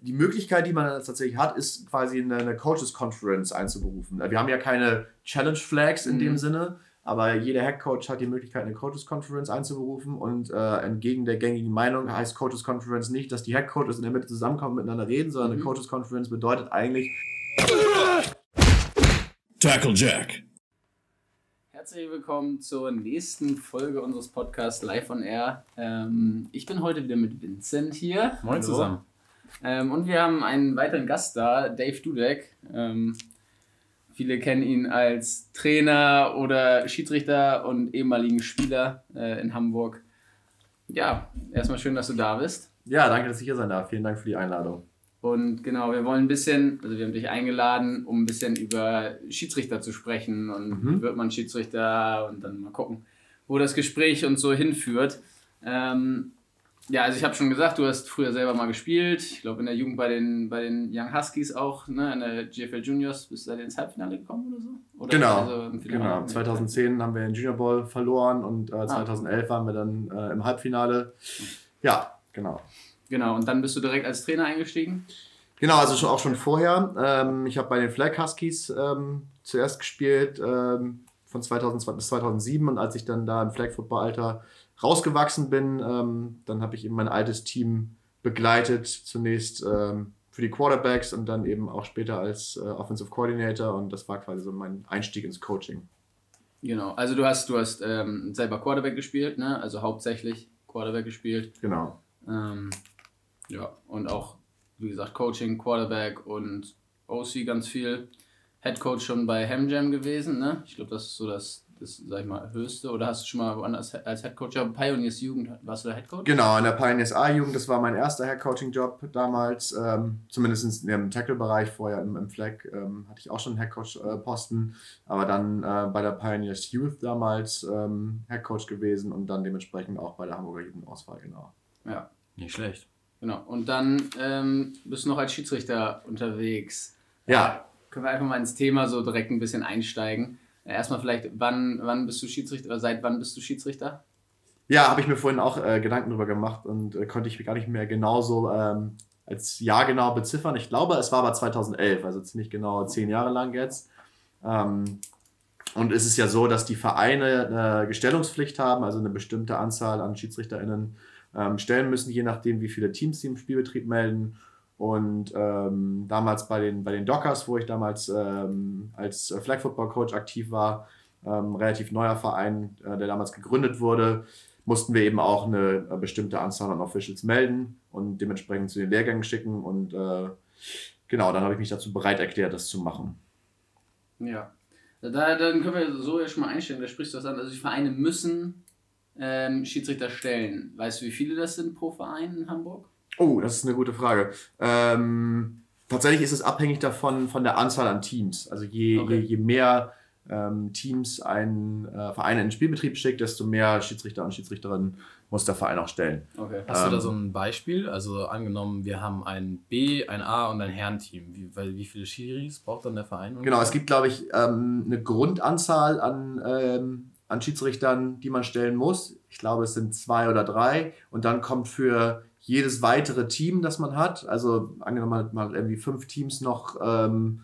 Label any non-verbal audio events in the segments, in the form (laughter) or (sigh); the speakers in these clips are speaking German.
die Möglichkeit, die man tatsächlich hat, ist quasi eine, eine Coaches Conference einzuberufen. Wir haben ja keine Challenge Flags in mhm. dem Sinne, aber jeder Head Coach hat die Möglichkeit, eine Coaches Conference einzuberufen und äh, entgegen der gängigen Meinung heißt Coaches Conference nicht, dass die Head Coaches in der Mitte zusammenkommen und miteinander reden, sondern mhm. eine Coaches Conference bedeutet eigentlich Tackle Jack. Herzlich willkommen zur nächsten Folge unseres Podcasts Live on Air. Ähm, ich bin heute wieder mit Vincent hier. Moin Hallo. zusammen. Ähm, und wir haben einen weiteren Gast da, Dave Dudek. Ähm, viele kennen ihn als Trainer oder Schiedsrichter und ehemaligen Spieler äh, in Hamburg. Ja, erstmal schön, dass du da bist. Ja, danke, dass ich hier sein darf. Vielen Dank für die Einladung. Und genau, wir wollen ein bisschen, also wir haben dich eingeladen, um ein bisschen über Schiedsrichter zu sprechen und mhm. wie wird man Schiedsrichter und dann mal gucken, wo das Gespräch uns so hinführt. Ähm, ja, also ich habe schon gesagt, du hast früher selber mal gespielt. Ich glaube in der Jugend bei den, bei den Young Huskies auch, ne, in der GFL Juniors bist du da ins Halbfinale gekommen oder so? Oder genau, also genau. 2010 haben wir den Junior Ball verloren und äh, 2011 ah. waren wir dann äh, im Halbfinale. Ja, genau. Genau, und dann bist du direkt als Trainer eingestiegen? Genau, also schon, auch schon vorher. Ähm, ich habe bei den Flag Huskies ähm, zuerst gespielt, ähm, von 2002 bis 2007 und als ich dann da im Flag Football Alter rausgewachsen bin, ähm, dann habe ich eben mein altes Team begleitet, zunächst ähm, für die Quarterbacks und dann eben auch später als äh, Offensive Coordinator und das war quasi so mein Einstieg ins Coaching. Genau, also du hast, du hast ähm, selber Quarterback gespielt, ne? also hauptsächlich Quarterback gespielt. Genau. Ähm, ja, und auch, wie gesagt, Coaching, Quarterback und OC ganz viel. Head Coach schon bei Hamjam gewesen, ne? Ich glaube, das ist so das das, sag ich mal, höchste? Oder hast du schon mal woanders als Headcoach, ja, Pioneers Jugend, warst du der Headcoach? Genau, in der Pioneers A-Jugend, das war mein erster Headcoaching-Job damals, ähm, zumindest im Tackle-Bereich, vorher im, im Flag ähm, hatte ich auch schon einen Headcoach-Posten, aber dann äh, bei der Pioneers Youth damals ähm, Headcoach gewesen und dann dementsprechend auch bei der Hamburger Jugendauswahl, genau. Ja. Nicht schlecht. Genau, und dann ähm, bist du noch als Schiedsrichter unterwegs. Ja. Äh, können wir einfach mal ins Thema so direkt ein bisschen einsteigen. Erstmal vielleicht, wann, wann bist du Schiedsrichter oder seit wann bist du Schiedsrichter? Ja, habe ich mir vorhin auch äh, Gedanken darüber gemacht und äh, konnte ich gar nicht mehr genauso ähm, als Jahr genau beziffern. Ich glaube, es war aber 2011, also ziemlich genau zehn Jahre lang jetzt. Ähm, und es ist ja so, dass die Vereine eine Gestellungspflicht haben, also eine bestimmte Anzahl an SchiedsrichterInnen ähm, stellen müssen, je nachdem, wie viele Teams sie im Spielbetrieb melden. Und ähm, damals bei den, bei den Dockers, wo ich damals ähm, als Flag Football Coach aktiv war, ähm, relativ neuer Verein, äh, der damals gegründet wurde, mussten wir eben auch eine, eine, bestimmte Anzahl an Officials melden und dementsprechend zu den Lehrgängen schicken. Und äh, genau, dann habe ich mich dazu bereit erklärt, das zu machen. Ja, da, dann können wir so ja schon mal einstellen, da sprichst du das an. Also die Vereine müssen ähm, Schiedsrichter stellen. Weißt du, wie viele das sind pro Verein in Hamburg? Oh, das ist eine gute Frage. Ähm, tatsächlich ist es abhängig davon von der Anzahl an Teams. Also je, okay. je, je mehr ähm, Teams ein äh, Verein in den Spielbetrieb schickt, desto mehr Schiedsrichter und Schiedsrichterinnen muss der Verein auch stellen. Okay. Hast ähm, du da so ein Beispiel? Also angenommen, wir haben ein B, ein A und ein Herrenteam. Wie, weil, wie viele Schiris braucht dann der Verein? Ungefähr? Genau, es gibt, glaube ich, ähm, eine Grundanzahl an, ähm, an Schiedsrichtern, die man stellen muss. Ich glaube, es sind zwei oder drei. Und dann kommt für jedes weitere Team, das man hat, also angenommen man hat irgendwie fünf Teams noch ähm,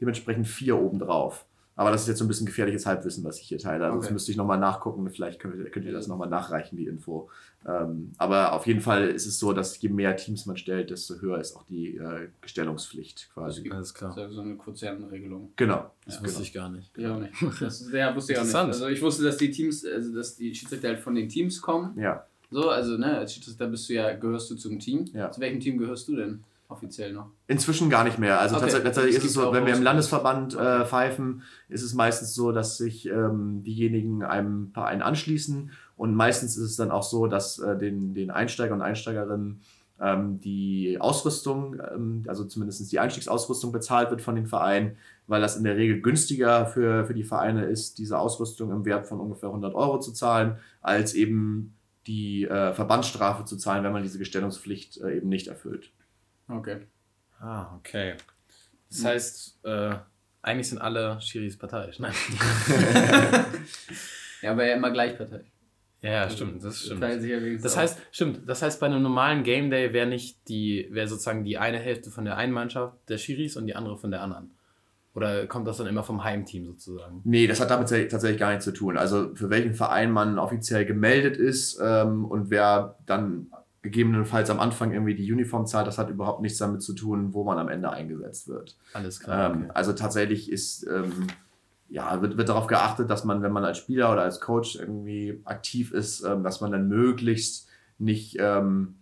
dementsprechend vier obendrauf. Aber das ist jetzt so ein bisschen gefährliches Halbwissen, was ich hier teile. Also okay. das müsste ich nochmal nachgucken. Vielleicht könnt ihr, könnt ihr das nochmal nachreichen, die Info. Ähm, aber auf jeden Fall ist es so, dass je mehr Teams man stellt, desto höher ist auch die äh, Gestellungspflicht quasi. Alles klar. Das ist so eine Quotientenregelung. Genau. Das ja, wusste ich gar nicht. Ich auch nicht. (laughs) Das, ja, wusste ich auch nicht. Also ich wusste, dass die Teams, also dass die Schiedsrichter halt von den Teams kommen. Ja. So, also ne, als Schiedsrichter bist du ja, gehörst du zum Team. Ja. Zu welchem Team gehörst du denn offiziell noch? Inzwischen gar nicht mehr. Also okay. tatsächlich, tatsächlich ist es so, wenn wir im Landesverband äh, pfeifen, ist es meistens so, dass sich ähm, diejenigen einem Verein anschließen. Und meistens ist es dann auch so, dass äh, den, den Einsteiger und Einsteigerinnen ähm, die Ausrüstung, ähm, also zumindest die Einstiegsausrüstung bezahlt wird von den Vereinen, weil das in der Regel günstiger für, für die Vereine ist, diese Ausrüstung im Wert von ungefähr 100 Euro zu zahlen, als eben die äh, Verbandsstrafe zu zahlen, wenn man diese Gestellungspflicht äh, eben nicht erfüllt. Okay. Ah, okay. Das hm. heißt, äh, eigentlich sind alle Schiris parteiisch, ne? (laughs) ja, aber ja immer gleichparteiisch. Ja, Also, stimmt, das stimmt. ja Das heißt, stimmt, das heißt, bei einem normalen Game Day wäre nicht die, wäre sozusagen die eine Hälfte von der einen Mannschaft der Schiris und die andere von der anderen. Oder kommt das dann immer vom Heimteam sozusagen? Nee, das hat damit tats- tatsächlich gar nichts zu tun. Also für welchen Verein man offiziell gemeldet ist ähm, und wer dann gegebenenfalls am Anfang irgendwie die Uniform zahlt, das hat überhaupt nichts damit zu tun, wo man am Ende eingesetzt wird. Alles klar. Ähm, Okay. Also tatsächlich ist, ähm, ja, wird, wird darauf geachtet, dass man, wenn man als Spieler oder als Coach irgendwie aktiv ist, ähm, dass man dann möglichst nicht ähm,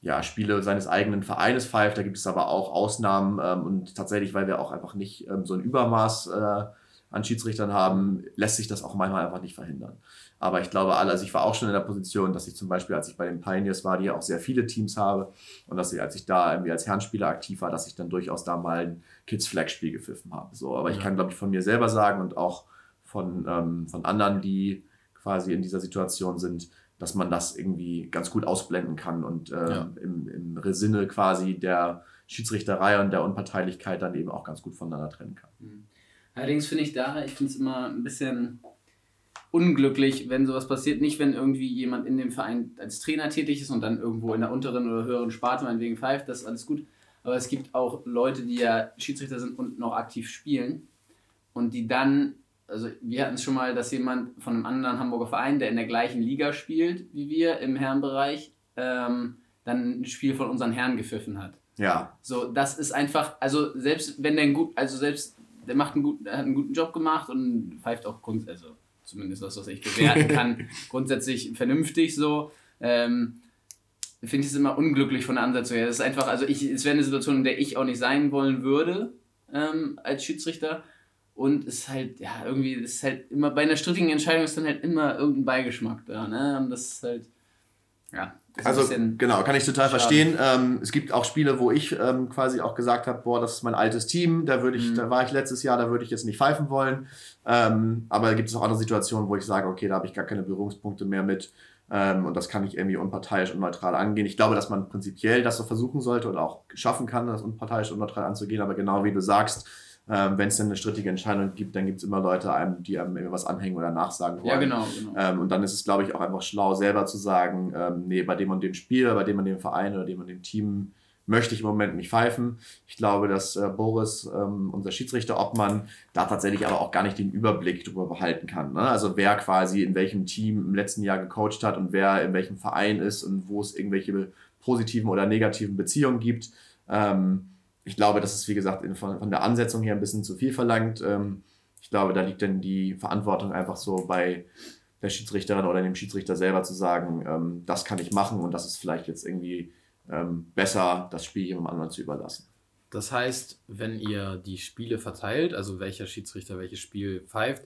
ja, Spiele seines eigenen Vereines pfeift. Da gibt es aber auch Ausnahmen ähm, und tatsächlich, weil wir auch einfach nicht ähm, so ein Übermaß äh, an Schiedsrichtern haben, lässt sich das auch manchmal einfach nicht verhindern. Aber ich glaube alle, also ich war auch schon in der Position, dass ich zum Beispiel, als ich bei den Pioneers war, die ja auch sehr viele Teams habe, und dass ich, als ich da irgendwie als Herrenspieler aktiv war, dass ich dann durchaus da mal ein Kids-Flag-Spiel gepfiffen habe. So, aber ich Ja. kann, glaube ich, von mir selber sagen und auch von, ähm, von anderen, die quasi in dieser Situation sind, dass man das irgendwie ganz gut ausblenden kann und ähm, Ja. im, im Sinne quasi der Schiedsrichterei und der Unparteilichkeit dann eben auch ganz gut voneinander trennen kann. Allerdings finde ich da, ich finde es immer ein bisschen unglücklich, wenn sowas passiert. Nicht, wenn irgendwie jemand in dem Verein als Trainer tätig ist und dann irgendwo in der unteren oder höheren Sparte meinetwegen pfeift, das ist alles gut. Aber es gibt auch Leute, die ja Schiedsrichter sind und noch aktiv spielen und die dann, also wir hatten es schon mal, dass jemand von einem anderen Hamburger Verein, der in der gleichen Liga spielt wie wir im Herrenbereich, ähm, dann ein Spiel von unseren Herren gepfiffen hat. Ja, So, das ist einfach, also selbst wenn der ein gut, also selbst der macht einen guten, hat einen guten Job gemacht und pfeift auch grund, also zumindest das, was ich bewerten (laughs) kann, grundsätzlich vernünftig so. Ähm, finde ich es immer unglücklich von der Ansetzung her. Das ist einfach, also ich, es wäre eine Situation, in der ich auch nicht sein wollen würde ähm, als Schiedsrichter. Und es ist halt, ja, irgendwie, das ist halt immer, bei einer strittigen Entscheidung ist dann halt immer irgendein Beigeschmack da, ne? Und das ist halt, ja, ist Also genau, kann ich total schade. verstehen. Ähm, es gibt auch Spiele, wo ich ähm, quasi auch gesagt habe, boah, das ist mein altes Team, da würde ich, Mhm. da war ich letztes Jahr, da würde ich jetzt nicht pfeifen wollen. Ähm, aber da gibt es auch andere Situationen, wo ich sage, okay, da habe ich gar keine Berührungspunkte mehr mit. Ähm, und das kann ich irgendwie unparteiisch und neutral angehen. Ich glaube, dass man prinzipiell das so versuchen sollte oder auch schaffen kann, das unparteiisch und neutral anzugehen. Aber genau wie du sagst, ähm, wenn es dann eine strittige Entscheidung gibt, dann gibt es immer Leute, einem, die einem irgendwas anhängen oder nachsagen wollen. ja, genau, genau. Ähm, und dann ist es, glaube ich, auch einfach schlau, selber zu sagen, ähm, nee, bei dem und dem Spiel, bei dem und dem Verein oder dem und dem Team möchte ich im Moment nicht pfeifen. Ich glaube, dass äh, Boris, ähm, unser Schiedsrichter Obmann, da tatsächlich aber auch gar nicht den Überblick darüber behalten kann. Ne? Also wer quasi in welchem Team im letzten Jahr gecoacht hat und wer in welchem Verein ist und wo es irgendwelche positiven oder negativen Beziehungen gibt. Ähm, ich glaube, das ist, wie gesagt, von der Ansetzung her ein bisschen zu viel verlangt. Ähm, ich glaube, da liegt dann die Verantwortung einfach so bei der Schiedsrichterin oder dem Schiedsrichter selber zu sagen, ähm, das kann ich machen und das ist vielleicht jetzt irgendwie ähm, besser, das Spiel jemandem anderen zu überlassen. Das heißt, wenn ihr die Spiele verteilt, also welcher Schiedsrichter welches Spiel pfeift,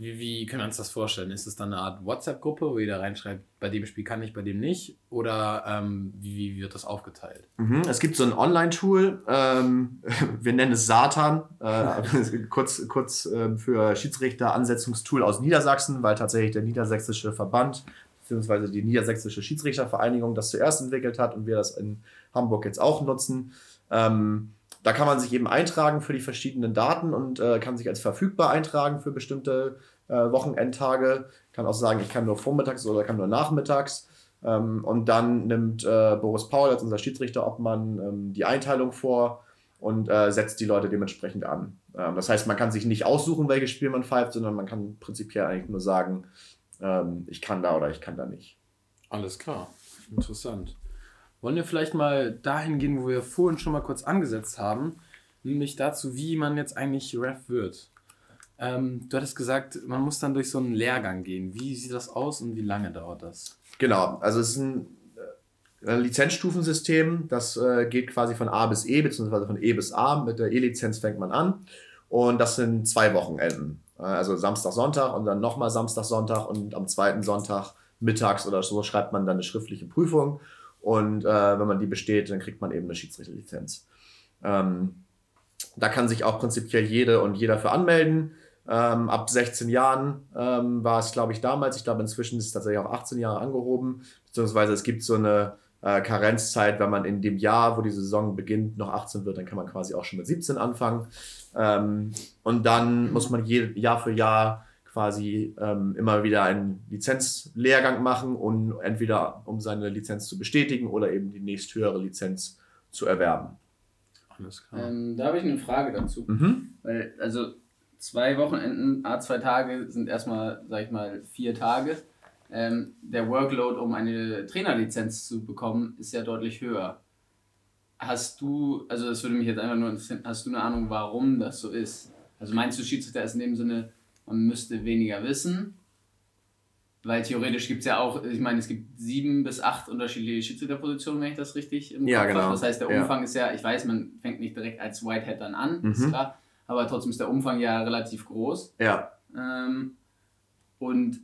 wie, wie können wir uns das vorstellen? Ist es dann eine Art WhatsApp-Gruppe, wo jeder reinschreibt, bei dem Spiel kann ich, bei dem nicht? Oder ähm, wie, wie wird das aufgeteilt? Mhm. Es gibt so ein Online-Tool, ähm, (laughs) wir nennen es Satan, äh, (laughs) kurz, kurz ähm, für Schiedsrichter-Ansetzungstool aus Niedersachsen, weil tatsächlich der niedersächsische Verband beziehungsweise die niedersächsische Schiedsrichtervereinigung das zuerst entwickelt hat und wir das in Hamburg jetzt auch nutzen. Ähm, da kann man sich eben eintragen für die verschiedenen Daten und äh, kann sich als verfügbar eintragen für bestimmte äh, Wochenendtage. Kann auch sagen, ich kann nur vormittags oder kann nur nachmittags. Ähm, und dann nimmt äh, Boris Paul als unser Schiedsrichterobmann ähm, die Einteilung vor und äh, setzt die Leute dementsprechend an. Ähm, das heißt, man kann sich nicht aussuchen, welches Spiel man pfeift, sondern man kann prinzipiell eigentlich nur sagen, ähm, ich kann da oder ich kann da nicht. Alles klar. Interessant. Wollen wir vielleicht mal dahin gehen, wo wir vorhin schon mal kurz angesetzt haben, nämlich dazu, wie man jetzt eigentlich Ref wird. Ähm, du hattest gesagt, man muss dann durch so einen Lehrgang gehen. Wie sieht das aus und wie lange dauert das? Genau, also es ist ein äh, Lizenzstufensystem, das äh, geht quasi von A bis E, beziehungsweise von E bis A. Mit der E-Lizenz fängt man an und das sind zwei Wochenenden. Äh, Also Samstag, Sonntag und dann nochmal Samstag, Sonntag und am zweiten Sonntag mittags oder so schreibt man dann eine schriftliche Prüfung und äh, wenn man die besteht, dann kriegt man eben eine Schiedsrichterlizenz. Ähm, da kann sich auch prinzipiell jede und jeder für anmelden. Ähm, ab 16 Jahren ähm, war es, glaube ich, damals. Ich glaube, inzwischen ist es tatsächlich auf 18 Jahre angehoben. Beziehungsweise es gibt so eine äh, Karenzzeit, wenn man in dem Jahr, wo die Saison beginnt, noch 18 wird, dann kann man quasi auch schon mit 17 anfangen. Ähm, und dann muss man je, Jahr für Jahr quasi ähm, immer wieder einen Lizenzlehrgang machen und entweder um seine Lizenz zu bestätigen oder eben die nächsthöhere Lizenz zu erwerben. Alles klar. Ähm, da habe ich eine Frage dazu. Mhm. Weil, also zwei Wochenenden, a zwei Tage sind erstmal, sag ich mal, vier Tage. Ähm, der Workload, um eine Trainerlizenz zu bekommen, ist ja deutlich höher. Hast du, also das würde mich jetzt einfach nur interessieren, hast du eine Ahnung, warum das so ist? Also meinst du, Schiedsrichter ist in dem Sinne, man müsste weniger wissen? Weil theoretisch gibt es ja auch, ich meine, es gibt sieben bis acht unterschiedliche Schiedsrichterpositionen, wenn ich das richtig im ja, Kopf genau. habe. Das heißt, der Umfang ja. ist ja, ich weiß, man fängt nicht direkt als Whitehead dann an, mhm. ist klar, aber trotzdem ist der Umfang ja relativ groß. Ja. Ähm, und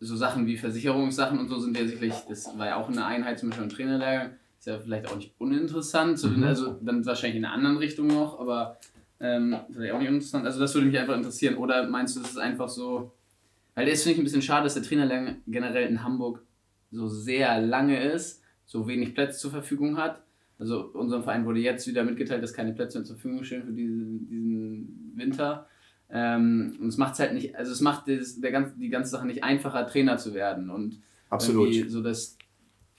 so Sachen wie Versicherungssachen und so sind ja sicherlich, das war ja auch eine Einheit, zum Beispiel im Trainerlehrgang, ist ja vielleicht auch nicht uninteressant, so, mhm. also dann wahrscheinlich in einer anderen Richtung noch, aber ähm, vielleicht auch nicht uninteressant. Also das würde mich einfach interessieren. Oder meinst du, es ist einfach so, weil das finde ich ein bisschen schade, dass der Trainerlehrgang generell in Hamburg so sehr lange ist, so wenig Plätze zur Verfügung hat. Also unserem Verein wurde jetzt wieder mitgeteilt, dass keine Plätze mehr zur Verfügung stehen für diesen, diesen Winter. Ähm, und es macht es halt nicht, also es macht das, der ganz, die ganze Sache nicht einfacher, Trainer zu werden. Und Absolut. so das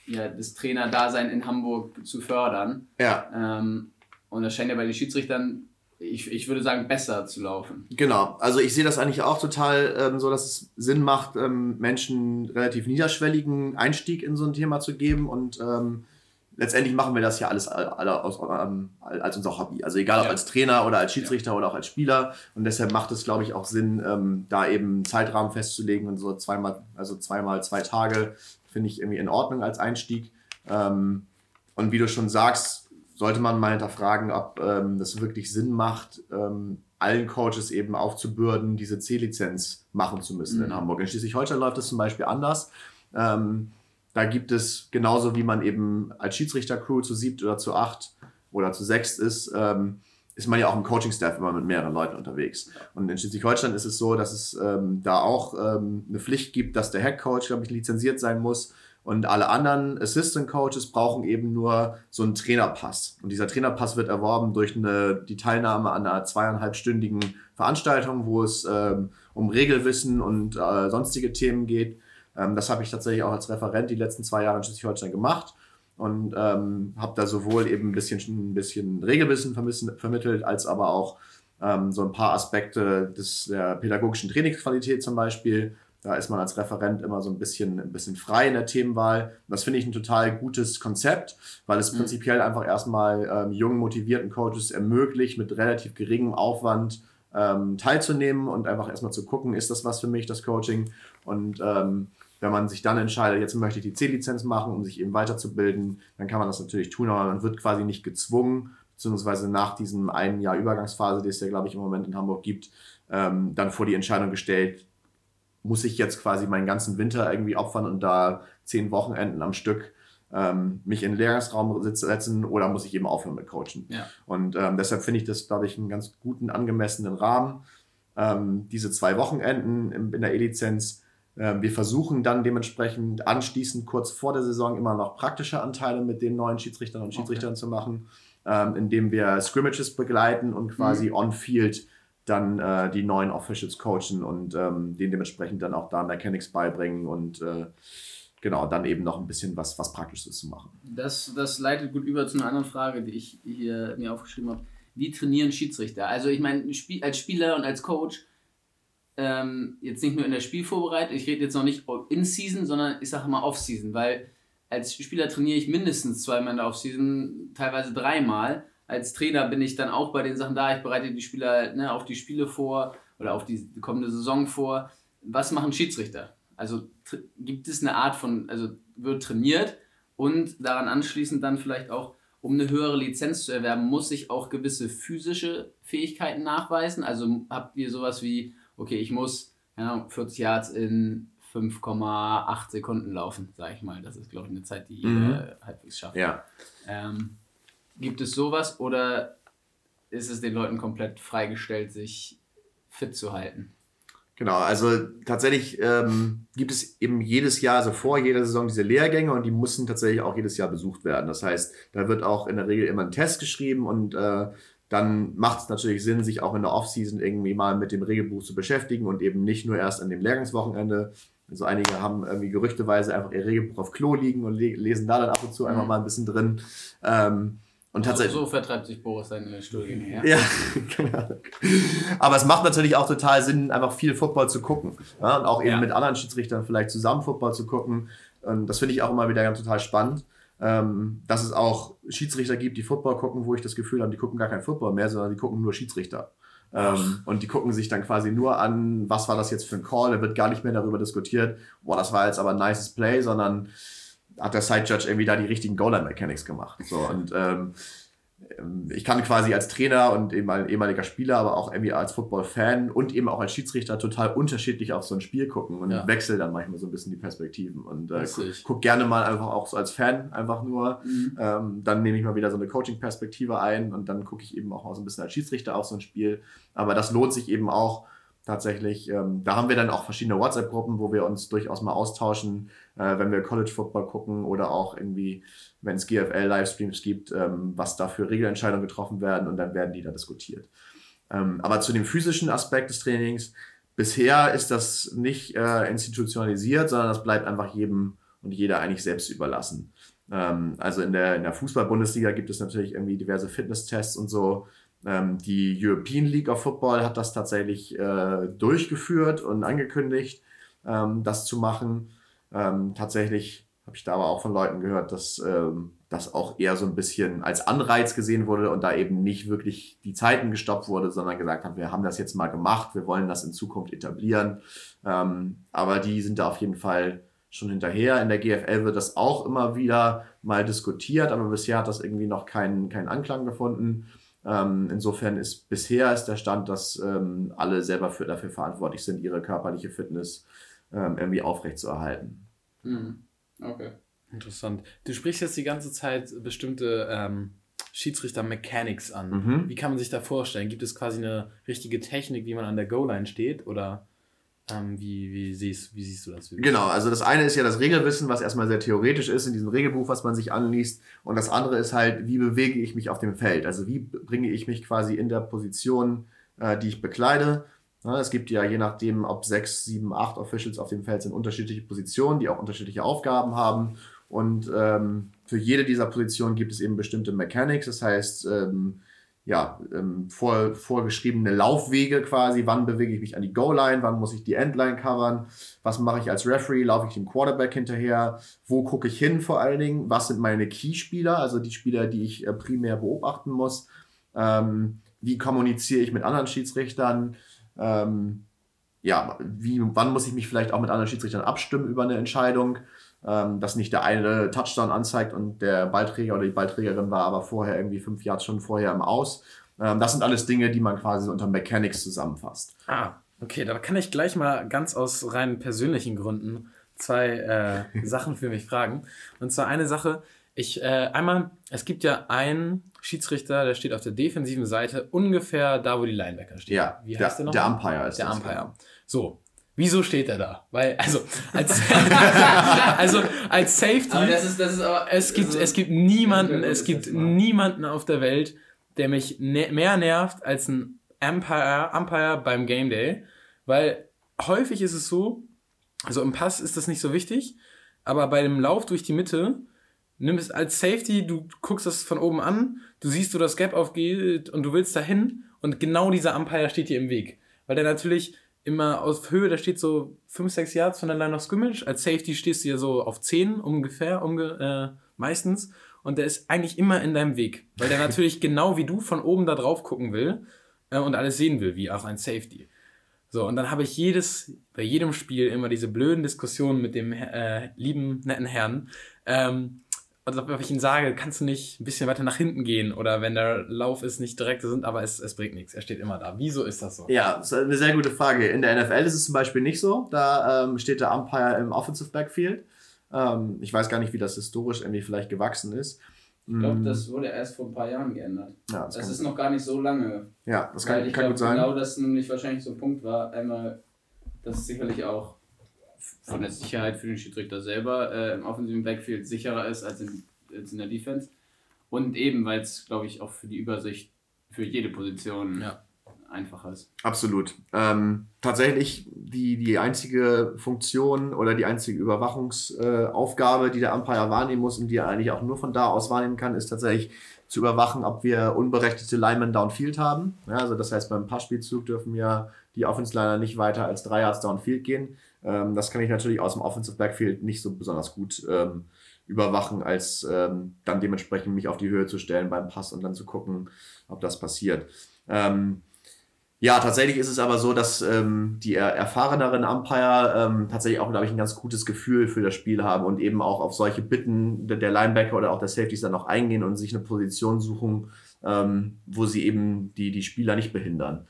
ja, das Trainerdasein in Hamburg zu fördern. Ja. Ähm, und das scheint ja bei den Schiedsrichtern, ich, ich würde sagen, besser zu laufen. Genau. Also ich sehe das eigentlich auch total ähm, so, dass es Sinn macht, ähm, Menschen relativ niederschwelligen Einstieg in so ein Thema zu geben und ähm, letztendlich machen wir das ja alles alle aus, ähm, als unser Hobby. Also egal ob ja. als Trainer oder als Schiedsrichter ja. oder auch als Spieler. Und deshalb macht es, glaube ich, auch Sinn, ähm, da eben einen Zeitrahmen festzulegen und so zweimal, also zweimal zwei Tage finde ich irgendwie in Ordnung als Einstieg. Ähm, und wie du schon sagst, sollte man mal hinterfragen, ob ähm, das wirklich Sinn macht, ähm, allen Coaches eben aufzubürden, diese C-Lizenz machen zu müssen mhm. in Hamburg. In Schleswig-Holstein läuft das zum Beispiel anders. Ähm, da gibt es genauso wie man eben als Schiedsrichter-Crew zu siebt oder zu acht oder zu sechst ist, ähm, ist man ja auch im Coaching-Staff immer mit mehreren Leuten unterwegs. Und in Schleswig-Holstein ist es so, dass es ähm, da auch ähm, eine Pflicht gibt, dass der Head-Coach, glaube ich, lizenziert sein muss. Und alle anderen Assistant-Coaches brauchen eben nur so einen Trainerpass. Und dieser Trainerpass wird erworben durch eine, die Teilnahme an einer zweieinhalbstündigen Veranstaltung, wo es ähm, um Regelwissen und äh, sonstige Themen geht. Ähm, das habe ich tatsächlich auch als Referent die letzten zwei Jahre in Schleswig-Holstein gemacht und ähm, habe da sowohl eben ein bisschen, ein bisschen Regelwissen vermittelt, als aber auch ähm, so ein paar Aspekte des, der pädagogischen Trainingsqualität zum Beispiel. Da ist man als Referent immer so ein bisschen, ein bisschen frei in der Themenwahl. Das finde ich ein total gutes Konzept, weil es mhm. prinzipiell einfach erstmal ähm, jungen, motivierten Coaches ermöglicht, mit relativ geringem Aufwand ähm, teilzunehmen und einfach erstmal zu gucken, ist das was für mich, das Coaching? Und ähm, wenn man sich dann entscheidet, jetzt möchte ich die C-Lizenz machen, um sich eben weiterzubilden, dann kann man das natürlich tun, aber man wird quasi nicht gezwungen, beziehungsweise nach diesem einen Jahr Übergangsphase, die es ja, glaube ich, im Moment in Hamburg gibt, ähm, dann vor die Entscheidung gestellt, muss ich jetzt quasi meinen ganzen Winter irgendwie opfern und da zehn Wochenenden am Stück ähm, mich in den Lehrgangsraum setzen oder muss ich eben aufhören mit Coachen. Ja. Und ähm, deshalb finde ich das, glaube ich, einen ganz guten, angemessenen Rahmen. Ähm, diese zwei Wochenenden in, in der E-Lizenz wir versuchen dann dementsprechend anschließend kurz vor der Saison immer noch praktische Anteile mit den neuen Schiedsrichtern und Schiedsrichtern okay. zu machen, ähm, indem wir Scrimmages begleiten und quasi mhm. on-field dann äh, die neuen Officials coachen und ähm, denen dementsprechend dann auch da Mechanics beibringen und äh, genau, dann eben noch ein bisschen was, was Praktisches zu machen. Das, das leitet gut über zu einer anderen Frage, die ich hier mir aufgeschrieben habe. Wie trainieren Schiedsrichter? Also ich meine, als Spieler und als Coach ähm, jetzt nicht nur in der Spielvorbereitung, ich rede jetzt noch nicht in Season, sondern ich sage mal Off-Season, weil als Spieler trainiere ich mindestens zweimal in der Off-Season, teilweise dreimal. Als Trainer bin ich dann auch bei den Sachen da, ich bereite die Spieler ne, auf die Spiele vor oder auf die kommende Saison vor. Was machen Schiedsrichter? Also gibt es eine Art von, also wird trainiert und daran anschließend dann vielleicht auch, um eine höhere Lizenz zu erwerben, muss ich auch gewisse physische Fähigkeiten nachweisen. Also habt ihr sowas wie okay, ich muss ja, 40 Yards in 5,8 Sekunden laufen, sage ich mal. Das ist, glaube ich, eine Zeit, die jeder mhm. halbwegs schafft. Ja. Ähm, gibt es sowas oder ist es den Leuten komplett freigestellt, sich fit zu halten? Genau, also tatsächlich ähm, gibt es eben jedes Jahr, also vor jeder Saison diese Lehrgänge und die müssen tatsächlich auch jedes Jahr besucht werden. Das heißt, da wird auch in der Regel immer ein Test geschrieben und äh, dann macht es natürlich Sinn, sich auch in der Offseason irgendwie mal mit dem Regelbuch zu beschäftigen und eben nicht nur erst an dem Lehrgangswochenende. Also einige haben irgendwie gerüchteweise einfach ihr Regelbuch auf Klo liegen und le lesen da dann ab und zu einfach mhm. mal ein bisschen drin. Ähm, und tatsächlich. So, so vertreibt sich Boris seine Studiengänge her. Ja, (laughs) genau. Aber es macht natürlich auch total Sinn, einfach viel Football zu gucken. Ja, und auch eben ja. mit anderen Schiedsrichtern vielleicht zusammen Football zu gucken. Und das finde ich auch immer wieder ganz total spannend. Ähm, dass es auch Schiedsrichter gibt, die Football gucken, wo ich das Gefühl habe, die gucken gar kein Football mehr, sondern die gucken nur Schiedsrichter. Ähm, und die gucken sich dann quasi nur an, was war das jetzt für ein Call. Da wird gar nicht mehr darüber diskutiert, boah, das war jetzt aber ein nices Play, sondern hat der Side Judge irgendwie da die richtigen Goal-Line-Mechanics gemacht. So, und ähm, ich kann quasi als Trainer und eben ehemaliger Spieler, aber auch irgendwie als Football-Fan und eben auch als Schiedsrichter total unterschiedlich auf so ein Spiel gucken und ja. wechsle dann manchmal so ein bisschen die Perspektiven und äh, guck, guck, gerne mal einfach auch so als Fan einfach nur. Mhm. Ähm, dann nehme ich mal wieder so eine Coaching-Perspektive ein und dann gucke ich eben auch mal so ein bisschen als Schiedsrichter auf so ein Spiel. Aber das lohnt sich eben auch tatsächlich. Ähm, da haben wir dann auch verschiedene WhatsApp-Gruppen, wo wir uns durchaus mal austauschen, äh, wenn wir College Football gucken oder auch irgendwie, wenn es GFL-Livestreams gibt, ähm, was da für Regelentscheidungen getroffen werden und dann werden die da diskutiert. Ähm, aber zu dem physischen Aspekt des Trainings, bisher ist das nicht äh, institutionalisiert, sondern das bleibt einfach jedem und jeder eigentlich selbst überlassen. Ähm, also in der, in der Fußball-Bundesliga gibt es natürlich irgendwie diverse Fitnesstests und so. Ähm, die European League of Football hat das tatsächlich äh, durchgeführt und angekündigt, ähm, das zu machen. Ähm, tatsächlich habe ich da aber auch von Leuten gehört, dass ähm, das auch eher so ein bisschen als Anreiz gesehen wurde und da eben nicht wirklich die Zeiten gestoppt wurde, sondern gesagt haben, wir haben das jetzt mal gemacht, wir wollen das in Zukunft etablieren. Ähm, aber die sind da auf jeden Fall schon hinterher. In der GFL wird das auch immer wieder mal diskutiert, aber bisher hat das irgendwie noch keinen, keinen Anklang gefunden. Ähm, insofern ist bisher ist der Stand, dass ähm, alle selber für, dafür verantwortlich sind, ihre körperliche Fitness ähm, irgendwie aufrechtzuerhalten. Mhm. Okay. Interessant. Du sprichst jetzt die ganze Zeit bestimmte ähm, Schiedsrichter-Mechanics an. Mhm. Wie kann man sich da vorstellen? Gibt es quasi eine richtige Technik, wie man an der Goal-Line steht? Oder ähm, wie, wie, siehst, wie siehst du das? Genau, also das eine ist ja das Regelwissen, was erstmal sehr theoretisch ist in diesem Regelbuch, was man sich anliest. Und das andere ist halt, wie bewege ich mich auf dem Feld? Also wie bringe ich mich quasi in der Position, äh, die ich bekleide? Ja, es gibt ja je nachdem, ob sechs, sieben, acht Officials auf dem Feld sind, unterschiedliche Positionen, die auch unterschiedliche Aufgaben haben. Und ähm, für jede dieser Positionen gibt es eben bestimmte Mechanics. Das heißt, ähm, ja, ähm, vor, vorgeschriebene Laufwege quasi. Wann bewege ich mich an die Goal-Line? Wann muss ich die Endline covern? Was mache ich als Referee? Laufe ich dem Quarterback hinterher? Wo gucke ich hin vor allen Dingen? Was sind meine Key-Spieler? Also die Spieler, die ich äh, primär beobachten muss. Ähm, wie kommuniziere ich mit anderen Schiedsrichtern? Ähm, ja, wie, wann muss ich mich vielleicht auch mit anderen Schiedsrichtern abstimmen über eine Entscheidung? ähm, dass nicht der eine Touchdown anzeigt und der Ballträger oder die Ballträgerin war aber vorher irgendwie fünf Jahre schon vorher im Aus. Ähm, das sind alles Dinge, die man quasi unter Mechanics zusammenfasst. Ah, okay, da kann ich gleich mal ganz aus rein persönlichen Gründen zwei äh, (laughs) Sachen für mich fragen. Und zwar eine Sache, ich, äh, einmal, es gibt ja einen Schiedsrichter, der steht auf der defensiven Seite, ungefähr da, wo die Linebacker stehen. Ja, Wie heißt der, der noch? Der Umpire ist Der das, Umpire. So, Wieso steht er da? Weil, also, als, (laughs) also, als Safety. Aber das ist, das ist aber, es gibt, also, es gibt niemanden, es gibt niemanden auf der Welt, der mich ne mehr nervt als ein Umpire, Umpire beim Game Day. Weil häufig ist es so, also im Pass ist das nicht so wichtig, aber bei dem Lauf durch die Mitte, nimm es als Safety, du guckst das von oben an, du siehst, wo das Gap aufgeht und du willst dahin und genau dieser Umpire steht dir im Weg. Weil der natürlich immer auf Höhe, da steht so 5, 6 Yards von der Line of Scrimmage. Als Safety stehst du ja so auf 10 ungefähr, umge äh, meistens. Und der ist eigentlich immer in deinem Weg. Weil der (laughs) natürlich genau wie du von oben da drauf gucken will äh, und alles sehen will, wie auch ein Safety. So, und dann habe ich jedes, bei jedem Spiel immer diese blöden Diskussionen mit dem äh, lieben, netten Herrn. Ähm, also wenn ich ihnen sage, kannst du nicht ein bisschen weiter nach hinten gehen oder wenn der Lauf ist nicht direkt sind, aber es, es bringt nichts. Er steht immer da. Wieso ist das so? Ja, das ist eine sehr gute Frage. In der NFL ist es zum Beispiel nicht so. Da ähm, steht der Umpire im Offensive Backfield. Ähm, ich weiß gar nicht, wie das historisch irgendwie vielleicht gewachsen ist. Ich glaube, mm. das wurde erst vor ein paar Jahren geändert. Ja, das, das ist noch gar nicht so lange. Ja, das kann, ich kann glaub, gut sein. Genau das nämlich wahrscheinlich so ein Punkt war. Einmal, das ist sicherlich auch von der Sicherheit für den Schiedsrichter selber äh, im offensiven Backfield sicherer ist als in, als in der Defense. Und eben, weil es, glaube ich, auch für die Übersicht für jede Position ja. einfacher ist. Absolut. Ähm, tatsächlich die, die einzige Funktion oder die einzige Überwachungsaufgabe, äh, die der Umpire wahrnehmen muss und die er eigentlich auch nur von da aus wahrnehmen kann, ist tatsächlich zu überwachen, ob wir unberechtigte Linemen downfield haben. Ja, also das heißt, beim Passspielzug dürfen ja die Offense Liner nicht weiter als drei Yards downfield gehen. Ähm, das kann ich natürlich aus dem Offensive Backfield nicht so besonders gut ähm, überwachen, als ähm, dann dementsprechend mich auf die Höhe zu stellen beim Pass und dann zu gucken, ob das passiert. Ähm, ja, tatsächlich ist es aber so, dass ähm, die erfahreneren Umpire ähm, tatsächlich auch, glaube ich, ein ganz gutes Gefühl für das Spiel haben und eben auch auf solche Bitten der Linebacker oder auch der Safeties dann noch eingehen und sich eine Position suchen, wo sie eben die, die Spieler nicht behindern.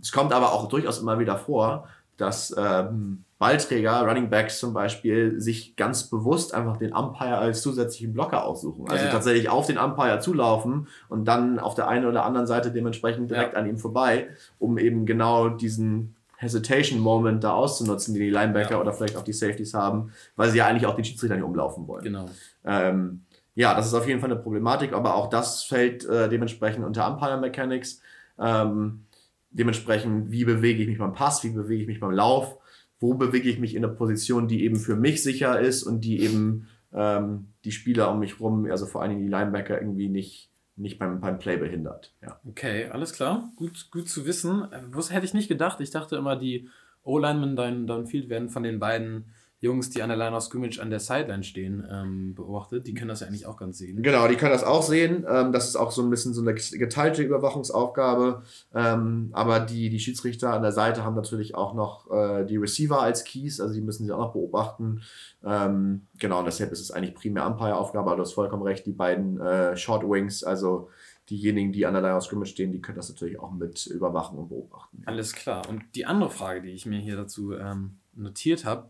Es kommt aber auch durchaus immer wieder vor, dass ähm, Ballträger, Running Backs zum Beispiel, sich ganz bewusst einfach den Umpire als zusätzlichen Blocker aussuchen. Also ja, ja. tatsächlich auf den Umpire zulaufen und dann auf der einen oder anderen Seite dementsprechend direkt ja. an ihm vorbei, um eben genau diesen Hesitation-Moment da auszunutzen, den die Linebacker oder vielleicht auch die Safeties haben, weil sie ja eigentlich auch den Schiedsrichter nicht umlaufen wollen. Genau. Ähm, ja, das ist auf jeden Fall eine Problematik, aber auch das fällt äh, dementsprechend unter Umpire Mechanics. Ähm, dementsprechend, wie bewege ich mich beim Pass, wie bewege ich mich beim Lauf wo bewege ich mich in einer Position, die eben für mich sicher ist und die eben ähm, die Spieler um mich rum, also vor allen Dingen die Linebacker, irgendwie nicht, nicht beim, beim Play behindert. Ja. Okay, alles klar. Gut, gut zu wissen. Was hätte ich nicht gedacht. Ich dachte immer, die O-Linemen down, downfield werden von den beiden Jungs, die an der Line of Scrimmage an der Sideline stehen, ähm, beobachtet. Die können das ja eigentlich auch ganz sehen. Genau, die können das auch sehen. Ähm, das ist auch so ein bisschen so eine geteilte Überwachungsaufgabe. Ähm, aber die, die Schiedsrichter an der Seite haben natürlich auch noch äh, die Receiver als Keys, also die müssen sie auch noch beobachten. Ähm, genau, und deshalb ist es eigentlich primär Umpire-Aufgabe, aber du hast vollkommen recht, die beiden äh, Short Wings, also diejenigen, die an der Line of Scrimmage stehen, die können das natürlich auch mit überwachen und beobachten. Alles klar. Und die andere Frage, die ich mir hier dazu ähm, notiert habe,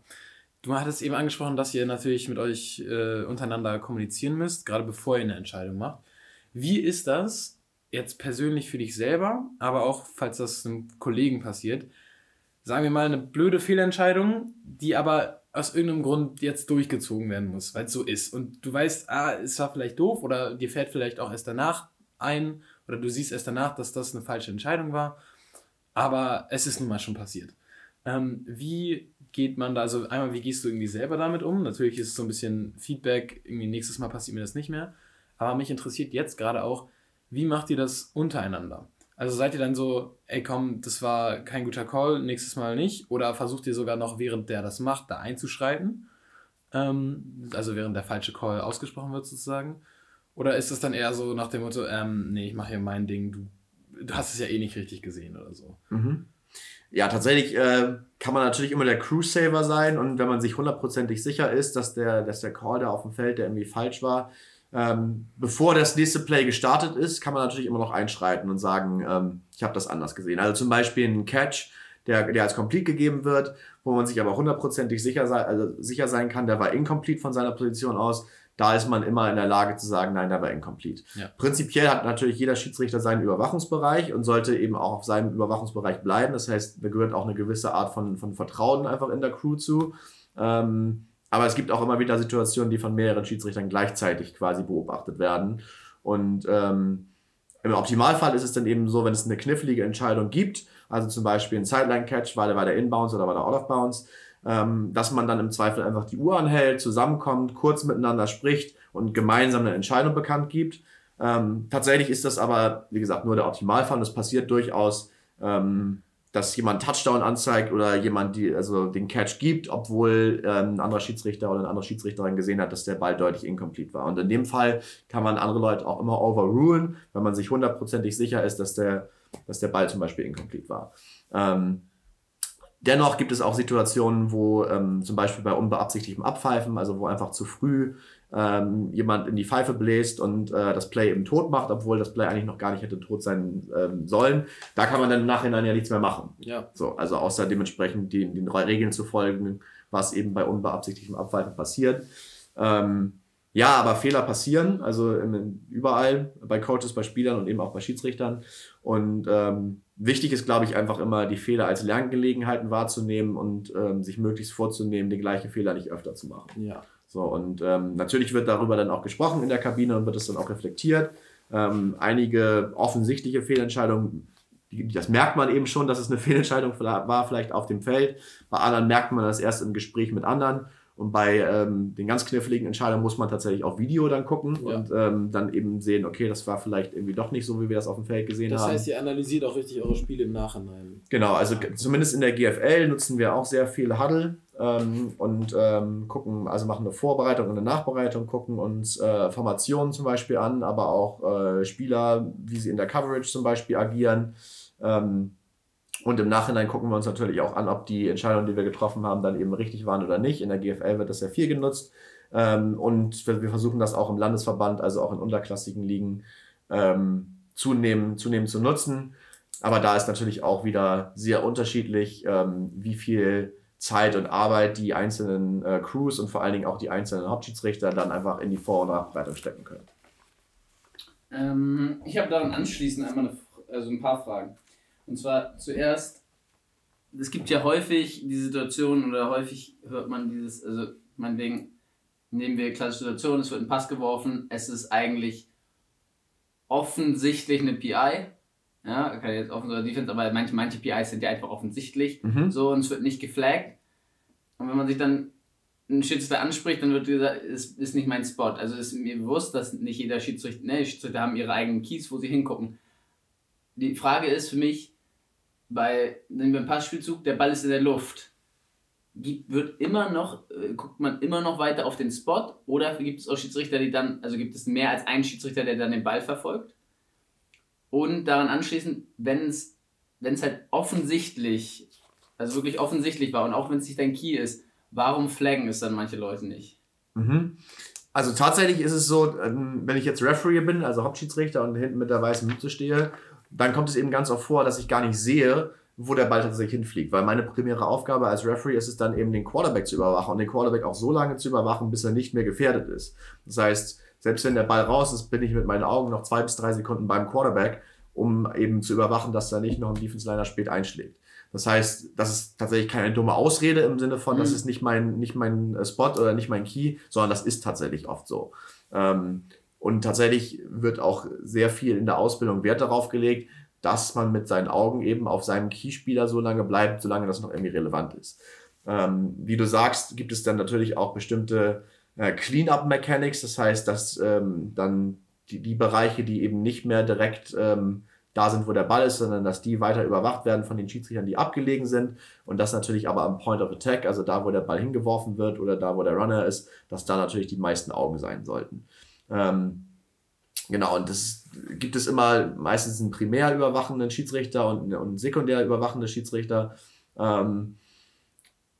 Du hattest eben angesprochen, dass ihr natürlich mit euch äh, untereinander kommunizieren müsst, gerade bevor ihr eine Entscheidung macht. Wie ist das jetzt persönlich für dich selber, aber auch falls das einem Kollegen passiert? Sagen wir mal eine blöde Fehlentscheidung, die aber aus irgendeinem Grund jetzt durchgezogen werden muss, weil es so ist. Und du weißt, ah, es war vielleicht doof oder dir fällt vielleicht auch erst danach ein oder du siehst erst danach, dass das eine falsche Entscheidung war. Aber es ist nun mal schon passiert. Ähm, wie geht man da, also einmal, wie gehst du irgendwie selber damit um? Natürlich ist es so ein bisschen Feedback, irgendwie nächstes Mal passiert mir das nicht mehr. Aber mich interessiert jetzt gerade auch, wie macht ihr das untereinander? Also seid ihr dann so, ey komm, das war kein guter Call, nächstes Mal nicht? Oder versucht ihr sogar noch, während der das macht, da einzuschreiten? Ähm, also während der falsche Call ausgesprochen wird sozusagen? Oder ist es dann eher so nach dem Motto, ähm, nee, ich mache hier mein Ding, du, du hast es ja eh nicht richtig gesehen oder so? Mhm ja, tatsächlich äh, kann man natürlich immer der Crew-Saver sein und wenn man sich hundertprozentig sicher ist, dass der, dass der Call, der auf dem Feld, der irgendwie falsch war, ähm, bevor das nächste Play gestartet ist, kann man natürlich immer noch einschreiten und sagen, ähm, ich habe das anders gesehen. Also zum Beispiel ein Catch, der, der als complete gegeben wird, wo man sich aber hundertprozentig sicher, sei, also sicher sein kann, der war incomplete von seiner Position aus da ist man immer in der Lage zu sagen, nein, der war incomplete. Ja. Prinzipiell hat natürlich jeder Schiedsrichter seinen Überwachungsbereich und sollte eben auch auf seinem Überwachungsbereich bleiben. Das heißt, da gehört auch eine gewisse Art von, von Vertrauen einfach in der Crew zu. Ähm, aber es gibt auch immer wieder Situationen, die von mehreren Schiedsrichtern gleichzeitig quasi beobachtet werden. Und ähm, im Optimalfall ist es dann eben so, wenn es eine knifflige Entscheidung gibt, also zum Beispiel ein Sideline-Catch, war der, war der Inbounds oder war der Out of Bounds, ähm, dass man dann im Zweifel einfach die Uhr anhält, zusammenkommt, kurz miteinander spricht und gemeinsam eine Entscheidung bekannt gibt. Ähm, tatsächlich ist das aber, wie gesagt, nur der Optimalfall. Es passiert durchaus, ähm, dass jemand Touchdown anzeigt oder jemand die, also den Catch gibt, obwohl ähm, ein anderer Schiedsrichter oder eine andere Schiedsrichterin gesehen hat, dass der Ball deutlich incomplete war. Und in dem Fall kann man andere Leute auch immer overrulen, wenn man sich hundertprozentig sicher ist, dass der, dass der Ball zum Beispiel incomplete war. Ähm, Dennoch gibt es auch Situationen, wo ähm, zum Beispiel bei unbeabsichtigtem Abpfeifen, also wo einfach zu früh ähm, jemand in die Pfeife bläst und äh, das Play eben tot macht, obwohl das Play eigentlich noch gar nicht hätte tot sein ähm, sollen, da kann man dann im Nachhinein ja nichts mehr machen. Ja. So, also außer dementsprechend den, den Regeln zu folgen, was eben bei unbeabsichtigtem Abpfeifen passiert. Ähm, ja, aber Fehler passieren, also überall, bei Coaches, bei Spielern und eben auch bei Schiedsrichtern. Und ähm, wichtig ist, glaube ich, einfach immer die Fehler als Lerngelegenheiten wahrzunehmen und ähm, sich möglichst vorzunehmen, den gleichen Fehler nicht öfter zu machen. Ja. So, und ähm, natürlich wird darüber dann auch gesprochen in der Kabine und wird es dann auch reflektiert. Ähm, einige offensichtliche Fehlentscheidungen, das merkt man eben schon, dass es eine (laughs) Fehlentscheidung war, vielleicht auf dem Feld. Bei anderen merkt man das erst im Gespräch mit anderen. Und bei ähm, den ganz kniffligen Entscheidungen muss man tatsächlich auf Video dann gucken ja. und ähm, dann eben sehen, okay, das war vielleicht irgendwie doch nicht so, wie wir das auf dem Feld gesehen das haben. Das heißt, ihr analysiert auch richtig eure Spiele im Nachhinein. Genau, also zumindest in der GFL nutzen wir auch sehr viel Huddle ähm, und ähm, gucken, also machen eine Vorbereitung und eine Nachbereitung, gucken uns äh, Formationen zum Beispiel an, aber auch äh, Spieler, wie sie in der Coverage zum Beispiel agieren. Ähm, und im Nachhinein gucken wir uns natürlich auch an, ob die Entscheidungen, die wir getroffen haben, dann eben richtig waren oder nicht. In der GFL wird das ja viel genutzt. Ähm, und wir versuchen das auch im Landesverband, also auch in unterklassigen Ligen, ähm, zunehmend, zunehmend zu nutzen. Aber da ist natürlich auch wieder sehr unterschiedlich, ähm, wie viel Zeit und Arbeit die einzelnen äh, Crews und vor allen Dingen auch die einzelnen Hauptschiedsrichter dann einfach in die Vor- und Nachbereitung stecken können. Ähm, ich habe daran anschließend einmal eine, also ein paar Fragen. Und zwar zuerst, es gibt ja häufig die Situation oder häufig hört man dieses, also meinetwegen nehmen wir klassische Situation, es wird ein Pass geworfen, es ist eigentlich offensichtlich eine PI. Ja, kann jetzt offen oder Defense, aber manche, manche PIs sind ja einfach offensichtlich. Mhm. So, und es wird nicht geflaggt. Und wenn man sich dann einen Schiedsrichter anspricht, dann wird gesagt, ist, ist nicht mein Spot. Also ist mir bewusst, dass nicht jeder Schiedsrichter, ne, Schiedsrichter haben ihre eigenen Keys, wo sie hingucken. Die Frage ist für mich, bei dem Passspielzug, der Ball ist in der Luft. Gibt, wird immer noch, äh, guckt man immer noch weiter auf den Spot oder gibt es auch Schiedsrichter, die dann, also gibt es mehr als einen Schiedsrichter, der dann den Ball verfolgt? Und daran anschließend, wenn es halt offensichtlich, also wirklich offensichtlich war und auch wenn es nicht dein Key ist, warum flaggen es dann manche Leute nicht? Mhm. Also tatsächlich ist es so, ähm, wenn ich jetzt Referee bin, also Hauptschiedsrichter und hinten mit der weißen Mütze stehe dann kommt es eben ganz oft vor, dass ich gar nicht sehe, wo der Ball tatsächlich hinfliegt. Weil meine primäre Aufgabe als Referee ist es dann eben, den Quarterback zu überwachen und den Quarterback auch so lange zu überwachen, bis er nicht mehr gefährdet ist. Das heißt, selbst wenn der Ball raus ist, bin ich mit meinen Augen noch zwei bis drei Sekunden beim Quarterback, um eben zu überwachen, dass da nicht noch ein Defense Liner spät einschlägt. Das heißt, das ist tatsächlich keine dumme Ausrede im Sinne von, mhm. das ist nicht mein, nicht mein äh, Spot oder nicht mein Key, sondern das ist tatsächlich oft so. Ähm, und tatsächlich wird auch sehr viel in der Ausbildung Wert darauf gelegt, dass man mit seinen Augen eben auf seinem Keyspieler so lange bleibt, solange das noch irgendwie relevant ist. Ähm, wie du sagst, gibt es dann natürlich auch bestimmte äh, Clean-up-Mechanics, das heißt, dass ähm, dann die, die Bereiche, die eben nicht mehr direkt ähm, da sind, wo der Ball ist, sondern dass die weiter überwacht werden von den Schiedsrichtern, die abgelegen sind. Und das natürlich aber am Point of Attack, also da, wo der Ball hingeworfen wird oder da, wo der Runner ist, dass da natürlich die meisten Augen sein sollten. Ähm, genau, und das gibt es immer meistens einen primär überwachenden Schiedsrichter und, einen sekundär überwachende Schiedsrichter. Ähm,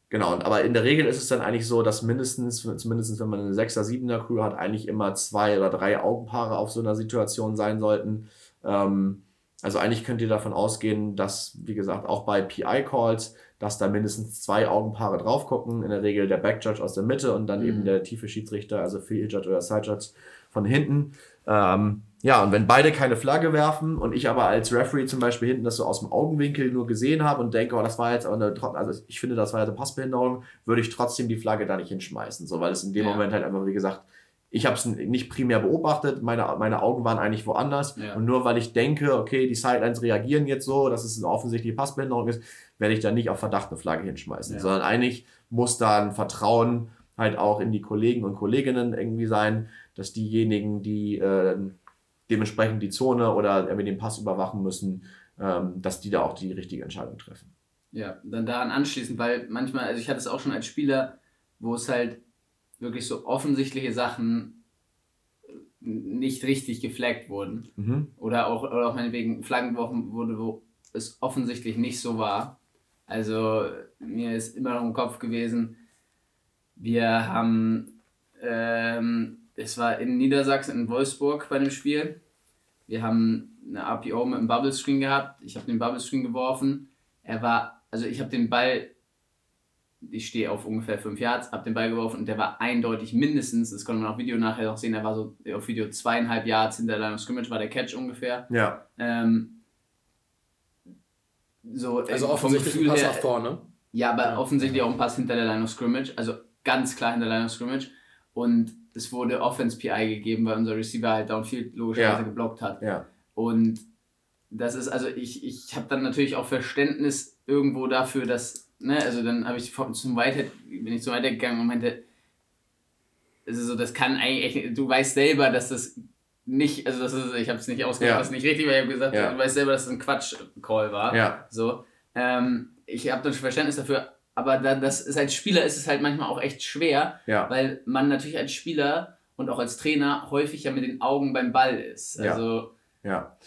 genau, aber in der Regel ist es dann eigentlich so, dass mindestens, zumindest wenn man eine 6er, 7er Crew hat, eigentlich immer zwei oder drei Augenpaare auf so einer Situation sein sollten. Ähm, also eigentlich könnt ihr davon ausgehen, dass, wie gesagt, auch bei PI-Calls, dass da mindestens zwei Augenpaare drauf gucken. In der Regel der Backjudge aus der Mitte und dann mhm. eben der tiefe Schiedsrichter, also Field Judge oder Side Judge von hinten. Ähm, ja, und wenn beide keine Flagge werfen und ich aber als Referee zum Beispiel hinten das so aus dem Augenwinkel nur gesehen habe und denke, oh, das war jetzt aber eine, also ich finde, das war jetzt eine Passbehinderung, würde ich trotzdem die Flagge da nicht hinschmeißen, so, weil es in dem ja. Moment halt einfach, wie gesagt, ich habe es nicht primär beobachtet, meine, meine Augen waren eigentlich woanders. Ja. Und nur weil ich denke, okay, die Sidelines reagieren jetzt so, dass es eine offensichtliche Passbehinderung ist, werde ich da nicht auf Verdacht eine Flagge hinschmeißen. Ja. Sondern eigentlich muss da ein Vertrauen halt auch in die Kollegen und Kolleginnen irgendwie sein, dass diejenigen, die äh, dementsprechend die Zone oder irgendwie den Pass überwachen müssen, ähm, dass die da auch die richtige Entscheidung treffen. Ja, dann daran anschließend, weil manchmal, also ich hatte es auch schon als Spieler, wo es halt wirklich so offensichtliche Sachen nicht richtig geflaggt wurden. Mhm. Oder auch, oder auch meinetwegen Flaggen geworfen wurde, wo es offensichtlich nicht so war. Also mir ist immer noch im Kopf gewesen, wir haben ähm, es war in Niedersachsen, in Wolfsburg bei dem Spiel. Wir haben eine APO mit einem Bubble Screen gehabt. Ich habe den Bubble Screen geworfen. Er war, also ich habe den Ball, ich stehe auf ungefähr 5 Yards, habe den Ball geworfen und der war eindeutig mindestens, das konnte man auf Video nachher noch sehen, er war so auf Video zweieinhalb Yards hinter der Line of Scrimmage, war der Catch ungefähr. Ja. Ähm, so, also äh, offensichtlich ein Pass nach vorne. Ja, aber ja. offensichtlich auch ein Pass hinter der Line of Scrimmage, also ganz klar hinter der Line of Scrimmage. Und es wurde Offense PI gegeben, weil unser Receiver halt Downfield logischerweise ja. geblockt hat. Ja. Und das ist, also ich, ich habe dann natürlich auch Verständnis irgendwo dafür, dass, ne, also dann habe ich zum Whitehead, bin ich zum Whitehead gegangen und meinte, also so, das kann eigentlich, du weißt selber, dass das nicht, also das ist, ich habe es nicht ausgedrückt, ja. nicht richtig, weil ich habe gesagt, ja. du weißt selber, dass es das ein Quatsch-Call war. Ja. So. Ähm, ich habe dann schon Verständnis dafür, aber da, das ist als Spieler ist es halt manchmal auch echt schwer, ja. weil man natürlich als Spieler und auch als Trainer häufig ja mit den Augen beim Ball ist. Also, ja. ja.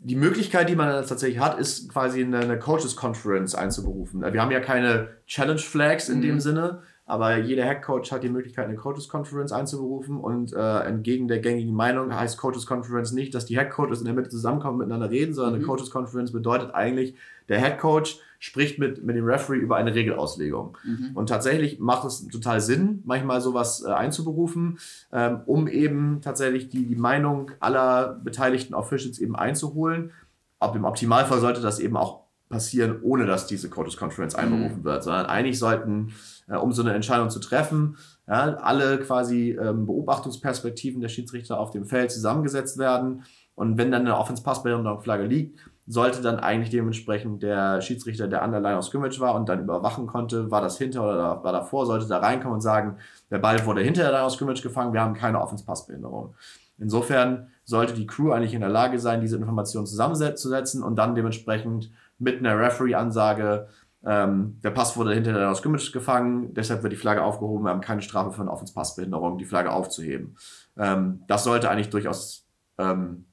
Die Möglichkeit, die man tatsächlich hat, ist quasi eine, eine Coaches Conference einzuberufen. Wir haben ja keine Challenge Flags in mhm. dem Sinne, aber jeder Head Coach hat die Möglichkeit, eine Coaches Conference einzuberufen und äh, entgegen der gängigen Meinung heißt Coaches Conference nicht, dass die Head Coaches in der Mitte zusammenkommen und miteinander reden, sondern mhm. eine Coaches Conference bedeutet eigentlich, der Head Coach spricht mit, mit dem Referee über eine Regelauslegung. Mhm. Und tatsächlich macht es total Sinn, manchmal sowas äh, einzuberufen, ähm, um eben tatsächlich die, die Meinung aller beteiligten Officials eben einzuholen. Ab im Optimalfall sollte das eben auch passieren, ohne dass diese Coaches Conference einberufen mhm. wird, sondern eigentlich sollten äh, um so eine Entscheidung zu treffen. Ja, alle quasi ähm, Beobachtungsperspektiven der Schiedsrichter auf dem Feld zusammengesetzt werden. Und wenn dann eine Offense-Pass-Flagge liegt, sollte dann eigentlich dementsprechend der Schiedsrichter, der an der Line of Scrimmage war und dann überwachen konnte, war das hinter oder war davor, sollte da reinkommen und sagen, der Ball wurde hinter der Line of Scrimmage gefangen, wir haben keine Offense-Pass-Behinderung. Insofern sollte die Crew eigentlich in der Lage sein, diese Informationen zusammenzusetzen und dann dementsprechend mit einer Referee-Ansage ähm, der Pass wurde hinter der Scrimmage gefangen, deshalb wird die Flagge aufgehoben. Wir haben keine Strafe für eine Offense-Passbehinderung, die Flagge aufzuheben. Ähm, das sollte eigentlich durchaus ähm,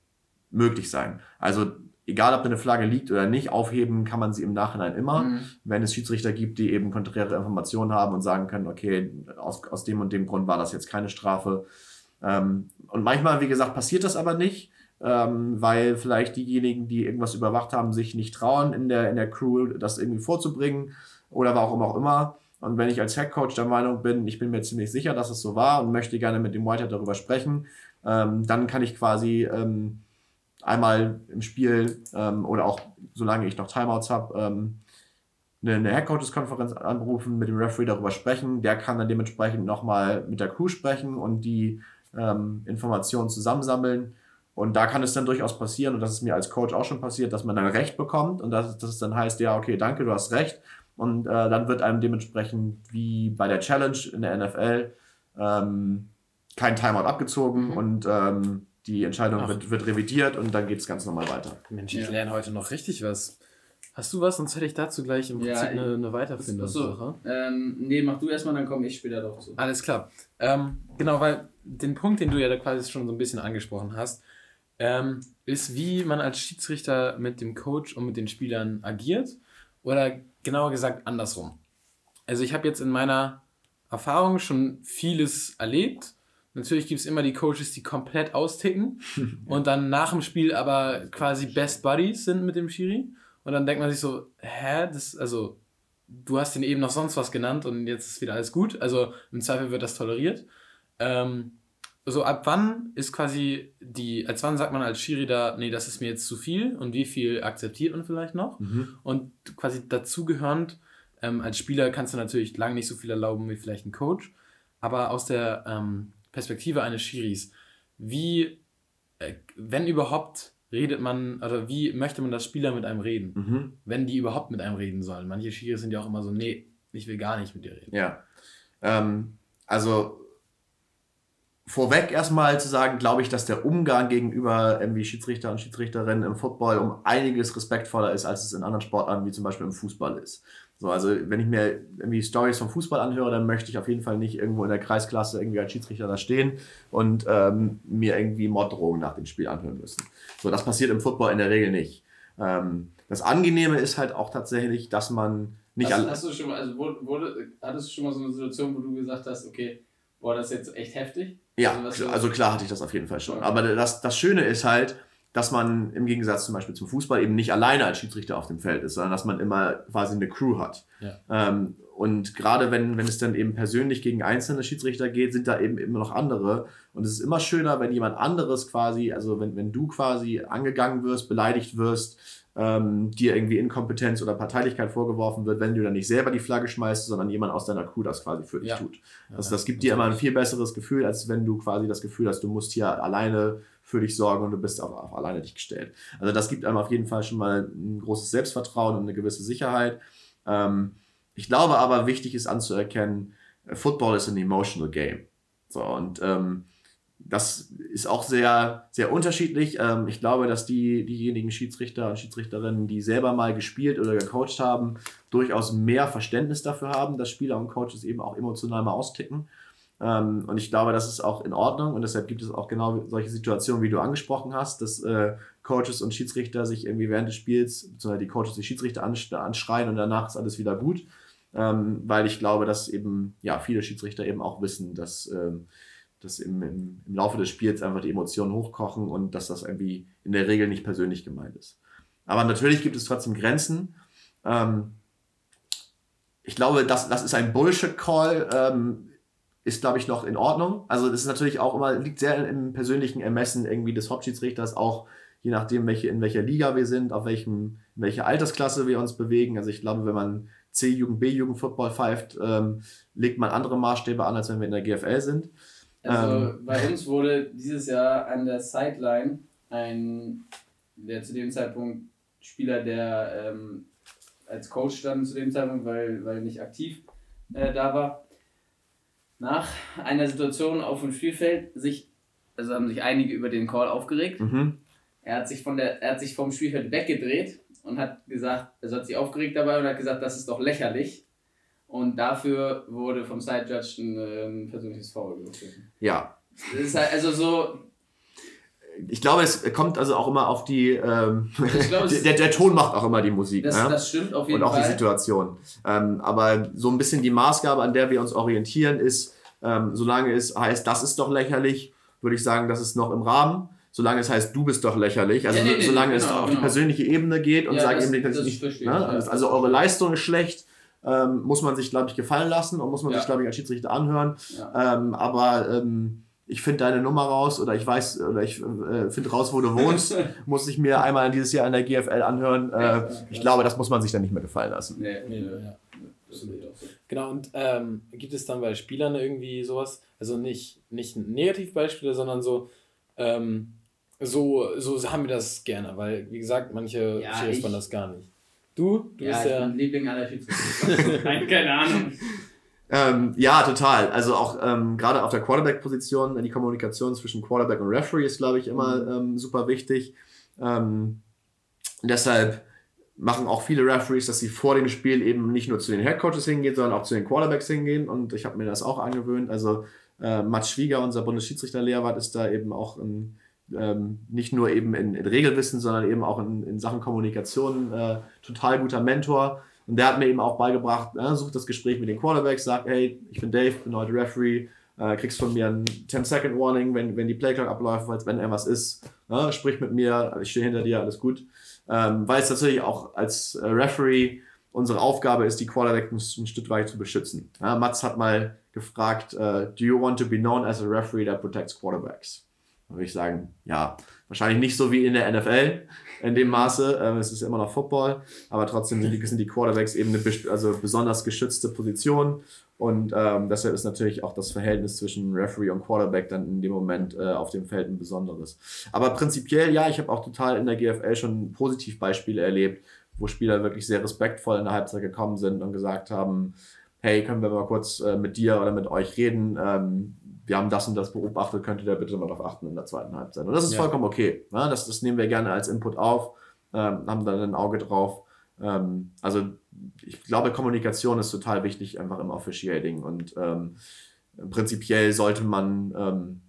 möglich sein. Also egal, ob eine Flagge liegt oder nicht, aufheben kann man sie im Nachhinein immer, mhm. wenn es Schiedsrichter gibt, die eben konträre Informationen haben und sagen können, okay, aus, aus dem und dem Grund war das jetzt keine Strafe. Ähm, und manchmal, wie gesagt, passiert das aber nicht ähm, weil vielleicht diejenigen, die irgendwas überwacht haben, sich nicht trauen, in der, in der Crew das irgendwie vorzubringen oder warum auch immer. Und wenn ich als Headcoach der Meinung bin, ich bin mir ziemlich sicher, dass es so war und möchte gerne mit dem Whitehead darüber sprechen, ähm, dann kann ich quasi ähm, einmal im Spiel ähm, oder auch solange ich noch Timeouts habe, ähm, eine, eine Headcoaches-Konferenz anrufen, mit dem Referee darüber sprechen. Der kann dann dementsprechend nochmal mit der Crew sprechen und die ähm, Informationen zusammensammeln und da kann es dann durchaus passieren, und das ist mir als Coach auch schon passiert, dass man dann Recht bekommt und dass, dass es dann heißt, ja, okay, danke, du hast Recht. Und äh, dann wird einem dementsprechend wie bei der Challenge in der NFL ähm, kein Timeout abgezogen mhm. und ähm, die Entscheidung wird, wird, revidiert und dann geht es ganz normal weiter. Mensch, ich ja. lerne heute noch richtig was. Hast du was? Sonst hätte ich dazu gleich im Prinzip ja, eine, eine Weiterfindungssache. Ähm, nee, mach du erstmal, dann komme ich später drauf zu. Alles klar. Ähm, genau, weil den Punkt, den du ja da quasi schon so ein bisschen angesprochen hast, ähm, ist, wie man als Schiedsrichter mit dem Coach und mit den Spielern agiert oder genauer gesagt andersrum. Also ich habe jetzt in meiner Erfahrung schon vieles erlebt. Natürlich gibt es immer die Coaches, die komplett austicken (laughs) und dann nach dem Spiel aber quasi Best Buddies sind mit dem Schiri. Und dann denkt man sich so, hä, das, also, du hast ihn eben noch sonst was genannt und jetzt ist wieder alles gut. Also im Zweifel wird das toleriert. Ähm, so ab wann ist quasi die, als wann sagt man als Schiri da, nee, das ist mir jetzt zu viel und wie viel akzeptiert man vielleicht noch? Mhm. Und quasi dazugehörend, ähm, als Spieler kannst du natürlich lange nicht so viel erlauben wie vielleicht ein Coach, aber aus der ähm, Perspektive eines Schiris, wie, äh, wenn überhaupt, redet man, oder wie möchte man, dass Spieler mit einem reden? Mhm. Wenn die überhaupt mit einem reden sollen. Manche Schiris sind ja auch immer so, nee, ich will gar nicht mit dir reden. Ja. Ähm, also vorweg erstmal zu sagen, glaube ich, dass der Umgang gegenüber irgendwie Schiedsrichter und Schiedsrichterinnen im Football um einiges respektvoller ist, als es in anderen Sportarten wie zum Beispiel im Fußball ist. So, also wenn ich mir irgendwie Stories vom Fußball anhöre, dann möchte ich auf jeden Fall nicht irgendwo in der Kreisklasse irgendwie als Schiedsrichter da stehen und ähm, mir irgendwie Morddrohungen nach dem Spiel anhören müssen. So, das passiert im Football in der Regel nicht. Ähm, das Angenehme ist halt auch tatsächlich, dass man nicht hast, hast du schon mal, also wurde, hattest du schon mal so eine Situation, wo du gesagt hast, okay, boah, das ist jetzt echt heftig? Ja, also, also klar hatte ich das auf jeden Fall schon. Aber das, das Schöne ist halt, dass man im Gegensatz zum Beispiel zum Fußball eben nicht alleine als Schiedsrichter auf dem Feld ist, sondern dass man immer quasi eine Crew hat. Ja. Ähm, und gerade wenn, wenn es dann eben persönlich gegen einzelne Schiedsrichter geht, sind da eben immer noch andere. Und es ist immer schöner, wenn jemand anderes quasi, also wenn, wenn du quasi angegangen wirst, beleidigt wirst, ähm, dir irgendwie Inkompetenz oder Parteilichkeit vorgeworfen wird, wenn du dann nicht selber die Flagge schmeißt, sondern jemand aus deiner Crew das quasi für dich ja. tut. Also das gibt dir immer ein viel besseres Gefühl, als wenn du quasi das Gefühl hast, du musst hier alleine für dich sorgen und du bist auch, auch alleine dich gestellt. Also das gibt einem auf jeden Fall schon mal ein großes Selbstvertrauen und eine gewisse Sicherheit. Ähm, ich glaube aber, wichtig ist anzuerkennen, Football ist ein emotional game. So, und ähm, das ist auch sehr, sehr unterschiedlich. Ähm, ich glaube, dass die, diejenigen Schiedsrichter und Schiedsrichterinnen, die selber mal gespielt oder gecoacht haben, durchaus mehr Verständnis dafür haben, dass Spieler und Coaches eben auch emotional mal austicken. Ähm, und ich glaube, das ist auch in Ordnung und deshalb gibt es auch genau solche Situationen, wie du angesprochen hast, dass äh, Coaches und Schiedsrichter sich irgendwie während des Spiels, beziehungsweise die Coaches die Schiedsrichter anschreien und danach ist alles wieder gut. Ähm, weil ich glaube, dass eben ja viele Schiedsrichter eben auch wissen, dass, ähm, dass im, im, im Laufe des Spiels einfach die Emotionen hochkochen und dass das irgendwie in der Regel nicht persönlich gemeint ist. Aber natürlich gibt es trotzdem Grenzen. Ähm, ich glaube, das, das ist ein Bullshit-Call. Ist, glaube ich, noch in Ordnung. Also das ist natürlich auch immer, liegt sehr im persönlichen Ermessen irgendwie des Hauptschiedsrichters, auch je nachdem, welche, in welcher Liga wir sind, auf welchem, in welcher Altersklasse wir uns bewegen. Also ich glaube, wenn man C-Jugend, B-Jugend Football pfeift, ähm, legt man andere Maßstäbe an, als wenn wir in der GFL sind. Also ähm, bei uns wurde dieses Jahr an der Sideline ein, der zu dem Zeitpunkt Spieler, der ähm, als Coach stand zu dem Zeitpunkt, weil, weil nicht aktiv äh, da war, nach einer Situation auf dem Spielfeld sich, also haben sich einige über den Call aufgeregt. Mhm. Er hat sich von der, er hat sich vom Spielfeld weggedreht und hat gesagt, also hat sich aufgeregt dabei und hat gesagt, das ist doch lächerlich. Und dafür wurde vom Side Judge ein, ein ähm, persönliches Foul gepfiffen. Ja. Das ist halt, also so, ich glaube, es kommt also auch immer auf die. Ähm, glaube, (laughs) der, der Ton macht auch immer die Musik. Das, ne? das stimmt auf jeden Fall. Und auch Fall. die Situation. Ähm, aber so ein bisschen die Maßgabe, an der wir uns orientieren, ist, ähm, solange es heißt, das ist doch lächerlich, würde ich sagen, das ist noch im Rahmen. Solange es heißt, du bist doch lächerlich, also ja, nee, nee, solange genau, es auf genau. die persönliche Ebene geht und ja, sagen eben, das, das nicht, ne? ja. also eure Leistung ist schlecht, ähm, muss man sich, glaube ich, gefallen lassen und muss man sich, glaube ich, als Schiedsrichter anhören. Ähm, aber ähm, ich finde deine Nummer raus oder ich weiß oder ich äh, finde raus, wo du wohnst, (laughs) muss ich mir einmal dieses Jahr in der GFL anhören. Äh, ich glaube, das muss man sich dann nicht mehr gefallen lassen. Nee, nee, ja. Genau, und ähm, gibt es dann bei Spielern irgendwie sowas, also nicht, nicht Negativbeispiele, sondern so, ähm, so, so haben wir das gerne, weil, wie gesagt, manche ja, fanden das gar nicht. Du? Du ja, bist der Liebling aller Schiedsrichter. (laughs) Nein, keine Ahnung. (laughs) Ähm, ja, total. Also auch ähm, gerade auf der Quarterback-Position, die Kommunikation zwischen Quarterback und Referee ist, glaube ich, immer mhm. ähm, super wichtig. Ähm, deshalb machen auch viele Referees, dass sie vor dem Spiel eben nicht nur zu den Headcoaches hingehen, sondern auch zu den Quarterbacks hingehen. Und ich habe mir das auch angewöhnt. Also äh, Mats Schwieger, unser Bundesschiedsrichterlehrwart, ist da eben auch ein, ähm, nicht nur eben in, in, Regelwissen, sondern eben auch in, in Sachen Kommunikation äh, total guter Mentor und der hat mir eben auch beigebracht, äh, such das Gespräch mit den Quarterbacks, sag, hey, ich bin Dave, bin heute Referee, äh, kriegst von mir ein 10-Second-Warning, wenn, wenn die Playclock abläuft, falls wenn irgendwas ist, äh, sprich mit mir, ich stehe hinter dir, alles gut. Ähm, weil es natürlich auch als äh, Referee unsere Aufgabe ist, die Quarterbacks ein, ein Stück weit zu beschützen. Ja, Mats hat mal gefragt, uh, do you want to be known as a referee that protects quarterbacks? Da würde ich sagen, ja, wahrscheinlich nicht so wie in der NFL in dem Maße. Ähm, es ist immer noch Football, aber trotzdem sind die, sind die Quarterbacks eben eine also besonders geschützte Position. Und ähm, deshalb ist natürlich auch das Verhältnis zwischen Referee und Quarterback dann in dem Moment äh, auf dem Feld ein besonderes. Aber prinzipiell, ja, ich habe auch total in der GFL schon Positivbeispiele erlebt, wo Spieler wirklich sehr respektvoll in der Halbzeit gekommen sind und gesagt haben, hey, können wir mal kurz äh, mit dir oder mit euch reden? Ähm, wir haben das und das beobachtet, könnt ihr da bitte mal darauf achten in der zweiten Halbzeit. Und das ist ja. vollkommen okay. Ne? Das, das nehmen wir gerne als Input auf, ähm, haben dann ein Auge drauf. Ähm, also ich glaube, Kommunikation ist total wichtig, einfach im Officiating. Und ähm, prinzipiell sollte man ähm,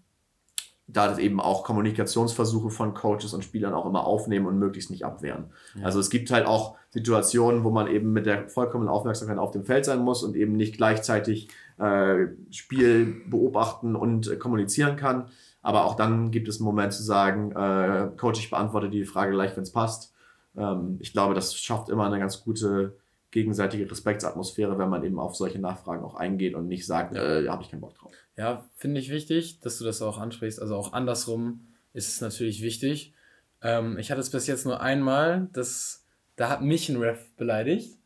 da eben auch Kommunikationsversuche von Coaches und Spielern auch immer aufnehmen und möglichst nicht abwehren. Ja. Also es gibt halt auch Situationen, wo man eben mit der vollkommenen Aufmerksamkeit auf dem Feld sein muss und eben nicht gleichzeitig äh, Spiel beobachten und äh, kommunizieren kann. Aber auch dann gibt es einen Moment zu sagen, äh, Coach, ich beantworte die Frage gleich, wenn es passt. Ähm, ich glaube, das schafft immer eine ganz gute gegenseitige Respektsatmosphäre, wenn man eben auf solche Nachfragen auch eingeht und nicht sagt, äh, habe ich keinen Bock drauf. Ja, finde ich wichtig, dass du das auch ansprichst. Also auch andersrum ist es natürlich wichtig. Ähm, ich hatte es bis jetzt nur einmal, dass, da hat mich ein Ref beleidigt.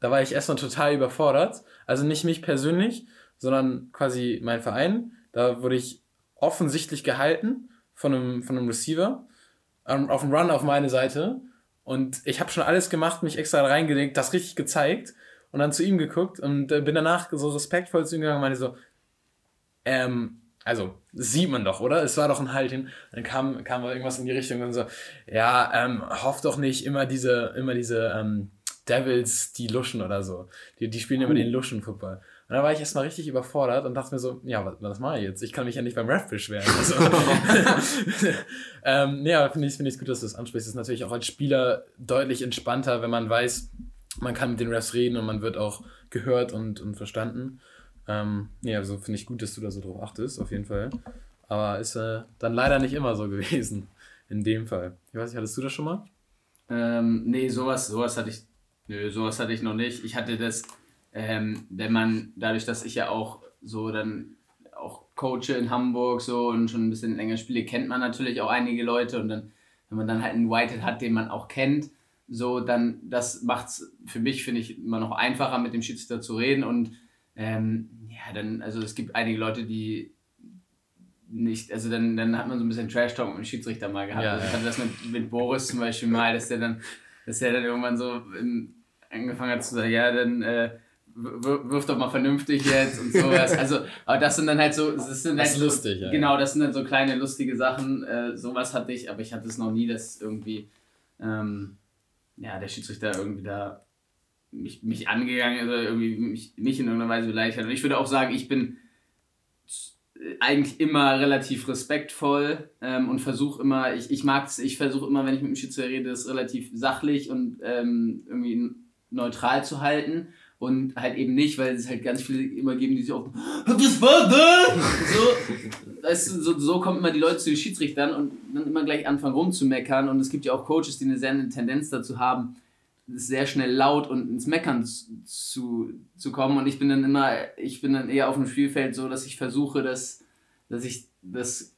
Da war ich erstmal total überfordert. Also nicht mich persönlich, sondern quasi mein Verein. Da wurde ich offensichtlich gehalten von einem, von einem Receiver ähm, auf dem Run auf meine Seite. Und ich habe schon alles gemacht, mich extra reingelegt, das richtig gezeigt und dann zu ihm geguckt und äh, bin danach so respektvoll zu ihm gegangen und meinte so, ähm, also, sieht man doch, oder? Es war doch ein Halt hin. Dann kam, kam irgendwas in die Richtung und so, ja, ähm, hoff doch nicht immer diese, immer diese ähm, Devils, die luschen oder so. Die, die spielen immer den Luschen-Football. Und da war ich erstmal richtig überfordert und dachte mir so, ja, was, was mache ich jetzt? Ich kann mich ja nicht beim Ref beschweren. (laughs) Also, (laughs) ähm, ja, finde ich, find ich gut, dass du das ansprichst. Das ist natürlich auch als Spieler deutlich entspannter, wenn man weiß, man kann mit den Refs reden und man wird auch gehört und, und verstanden. Ähm, ja, also finde ich gut, dass du da so drauf achtest, auf jeden Fall. Aber ist äh, dann leider nicht immer so (laughs) gewesen. In dem Fall. Ich weiß nicht, hattest du das schon mal? Ähm, nee, sowas, sowas hatte ich. Nö, sowas hatte ich noch nicht. Ich hatte das, ähm, wenn man, dadurch, dass ich ja auch so dann auch coache in Hamburg so und schon ein bisschen länger spiele, kennt man natürlich auch einige Leute. Und dann, wenn man dann halt einen Whitehead hat, den man auch kennt, so dann, das macht es für mich, finde ich, immer noch einfacher, mit dem Schiedsrichter zu reden. Und ähm, ja, dann, also es gibt einige Leute, die nicht, also dann, dann hat man so ein bisschen Trash-Talk mit dem Schiedsrichter mal gehabt. Ja, also ich hatte das mit, mit Boris zum Beispiel mal, dass der dann, dass der dann irgendwann so in, angefangen hat zu sagen, ja, dann äh, wirf doch mal vernünftig jetzt und sowas. (laughs) Also, aber das sind dann halt so, das sind das halt ist lustig, so, ja. Genau, das sind dann so kleine lustige Sachen. Äh, sowas hatte ich, aber ich hatte es noch nie, dass irgendwie, ähm, ja, der Schiedsrichter irgendwie da mich, mich angegangen ist oder irgendwie mich, mich in irgendeiner Weise beleidigt hat. Und ich würde auch sagen, ich bin eigentlich immer relativ respektvoll ähm, und versuche immer, ich, ich mag es, ich versuche immer, wenn ich mit dem Schiedsrichter rede, das relativ sachlich und ähm, irgendwie neutral zu halten und halt eben nicht, weil es halt ganz viele immer geben, die sich auch das war das! So, weißt du, so, so kommen immer die Leute zu den Schiedsrichtern und dann immer gleich anfangen rumzumeckern und es gibt ja auch Coaches, die eine sehr eine Tendenz dazu haben, sehr schnell laut und ins Meckern zu, zu kommen. Und ich bin dann immer, ich bin dann eher auf dem Spielfeld so, dass ich versuche, dass, dass ich das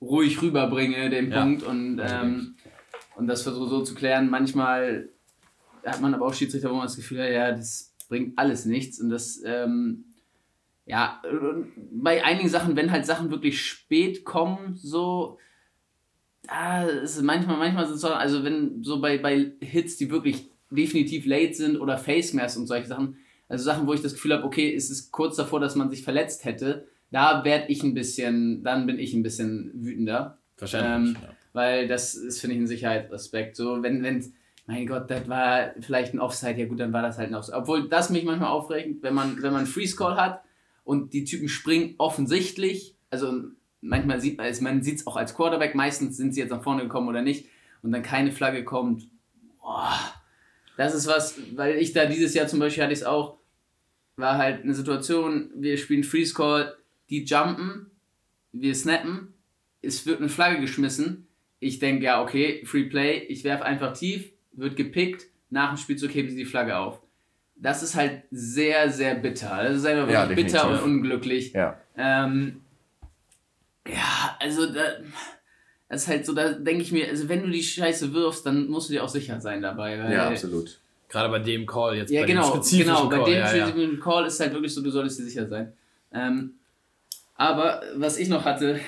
ruhig rüberbringe, den ja. Punkt, und, ähm, und das versuche so zu klären. Manchmal hat man aber auch Schiedsrichter, wo man das Gefühl hat, ja, das bringt alles nichts. Und das, ähm, ja, bei einigen Sachen, wenn halt Sachen wirklich spät kommen, so, da ist manchmal, manchmal sind es so, also wenn so bei, bei Hits, die wirklich definitiv late sind oder Face Mask und solche Sachen. Also Sachen, wo ich das Gefühl habe, okay, ist es kurz davor, dass man sich verletzt hätte. Da werde ich ein bisschen, dann bin ich ein bisschen wütender. Wahrscheinlich. Ähm, ja. Weil das ist, finde ich, ein Sicherheitsaspekt. So, wenn, wenn, mein Gott, das war vielleicht ein Offside, ja gut, dann war das halt ein Offside. Obwohl das mich manchmal aufregt, wenn man, wenn man Freeze Call hat und die Typen springen offensichtlich, also manchmal sieht man es, man sieht es auch als Quarterback, meistens sind sie jetzt nach vorne gekommen oder nicht, und dann keine Flagge kommt, boah, das ist was, weil ich da dieses Jahr zum Beispiel hatte ich es auch, war halt eine Situation, wir spielen Freeze Call, die jumpen, wir snappen, es wird eine Flagge geschmissen. Ich denke, ja, okay, Free Play, ich werfe einfach tief, wird gepickt, nach dem Spielzug heben sie die Flagge auf. Das ist halt sehr, sehr bitter. Das ist einfach wirklich ja, bitter und unglücklich. Ja, ähm, ja also da, das ist halt so, da denke ich mir, also wenn du die Scheiße wirfst, dann musst du dir auch sicher sein dabei. ja, absolut. Gerade bei dem Call jetzt. Ja, bei genau, dem spezifischen genau. Bei Call, dem ja, spezifischen ja. Call ist halt wirklich so, du solltest dir sicher sein. Ähm, aber was ich noch hatte,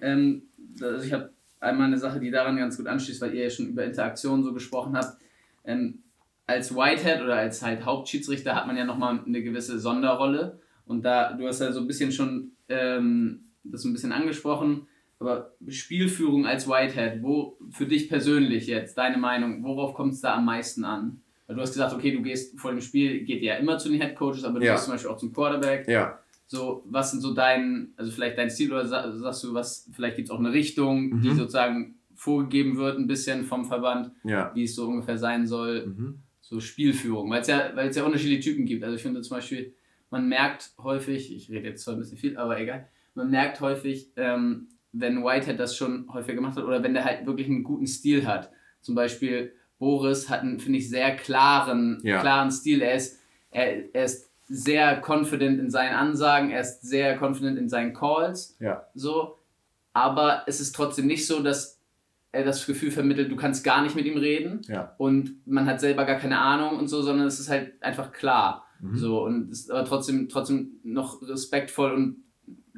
ähm, also ich habe einmal eine Sache, die daran ganz gut anschließt, weil ihr ja schon über Interaktion so gesprochen habt. Ähm, als Whitehead oder als halt Hauptschiedsrichter hat man ja nochmal eine gewisse Sonderrolle. Und da, du hast ja so ein bisschen schon ähm, das ein bisschen angesprochen. Aber Spielführung als Whitehead, wo für dich persönlich jetzt, deine Meinung, worauf kommt es da am meisten an? Weil du hast gesagt, okay, du gehst vor dem Spiel, geht ja immer zu den Head Coaches, aber du ja. gehst zum Beispiel auch zum Quarterback. Ja. So, was sind so dein, also vielleicht dein Stil oder sagst du, was, vielleicht gibt es auch eine Richtung, mhm. die sozusagen vorgegeben wird, ein bisschen vom Verband, ja. wie es so ungefähr sein soll. Mhm. So Spielführung, weil es ja, ja unterschiedliche Typen gibt. Also ich finde zum Beispiel, man merkt häufig, ich rede jetzt zwar ein bisschen viel, aber egal, man merkt häufig, ähm, wenn Whitehead das schon häufig gemacht hat oder wenn der halt wirklich einen guten Stil hat. Zum Beispiel Boris hat einen, finde ich, sehr klaren, ja. klaren Stil. Er ist, er, er ist sehr confident in seinen Ansagen, er ist sehr confident in seinen Calls. Ja. So. Aber es ist trotzdem nicht so, dass er das Gefühl vermittelt, du kannst gar nicht mit ihm reden ja. und man hat selber gar keine Ahnung und so, sondern es ist halt einfach klar. Mhm. So und ist aber trotzdem, trotzdem noch respektvoll und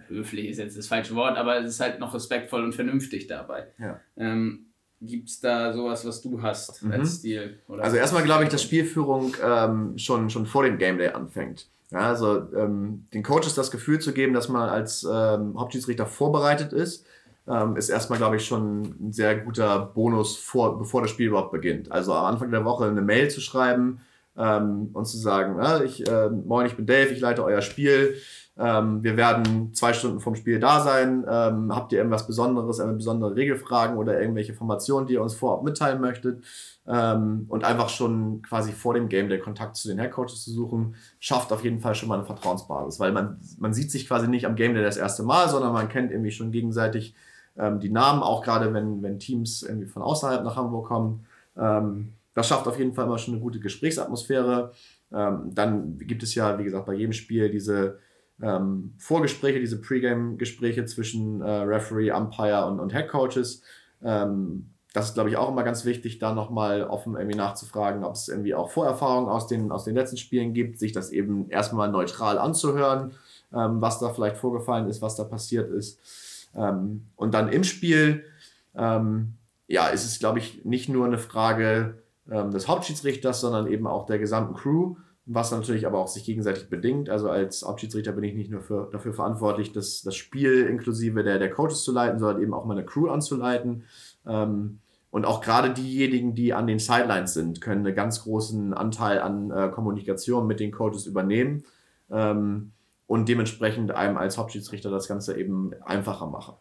höflich ist jetzt das falsche Wort, aber es ist halt noch respektvoll und vernünftig dabei. Ja. Ähm, Gibt es da sowas, was du hast mhm. als Stil? Oder also erstmal glaube ich, dass Spielführung ähm, schon, schon vor dem Game Day anfängt. Ja, also ähm, den Coaches das Gefühl zu geben, dass man als ähm, Hauptschiedsrichter vorbereitet ist, ähm, ist erstmal, glaube ich, schon ein sehr guter Bonus, vor, bevor das Spiel überhaupt beginnt. Also am Anfang der Woche eine Mail zu schreiben ähm, und zu sagen, ja, ich, äh, moin, ich bin Dave, ich leite euer Spiel. Ähm, wir werden zwei Stunden vom Spiel da sein. Ähm, habt ihr irgendwas Besonderes, eine besondere Regelfragen oder irgendwelche Formationen, die ihr uns vorab mitteilen möchtet? Ähm, und einfach schon quasi vor dem Game der Kontakt zu den Headcoaches zu suchen, schafft auf jeden Fall schon mal eine Vertrauensbasis, weil man, man sieht sich quasi nicht am Game Day das erste Mal, sondern man kennt irgendwie schon gegenseitig ähm, die Namen, auch gerade wenn, wenn Teams irgendwie von außerhalb nach Hamburg kommen. Ähm, das schafft auf jeden Fall immer schon eine gute Gesprächsatmosphäre. Ähm, dann gibt es ja, wie gesagt, bei jedem Spiel diese ähm, Vorgespräche, diese Pre-Game-Gespräche zwischen äh, Referee, Umpire und, und Head Coaches. Ähm, das ist, glaube ich, auch immer ganz wichtig, da nochmal offen irgendwie nachzufragen, ob es irgendwie auch Vorerfahrungen aus den, aus den letzten Spielen gibt, sich das eben erstmal neutral anzuhören, ähm, was da vielleicht vorgefallen ist, was da passiert ist. Ähm, und dann im Spiel, ähm, ja, ist es, glaube ich, nicht nur eine Frage ähm, des Hauptschiedsrichters, sondern eben auch der gesamten Crew was natürlich aber auch sich gegenseitig bedingt. Also als Hauptschiedsrichter bin ich nicht nur für, dafür verantwortlich, das, das Spiel inklusive der, der Coaches zu leiten, sondern eben auch meine Crew anzuleiten. Ähm, und auch gerade diejenigen, die an den Sidelines sind, können einen ganz großen Anteil an äh, Kommunikation mit den Coaches übernehmen ähm, und dementsprechend einem als Hauptschiedsrichter das Ganze eben einfacher machen.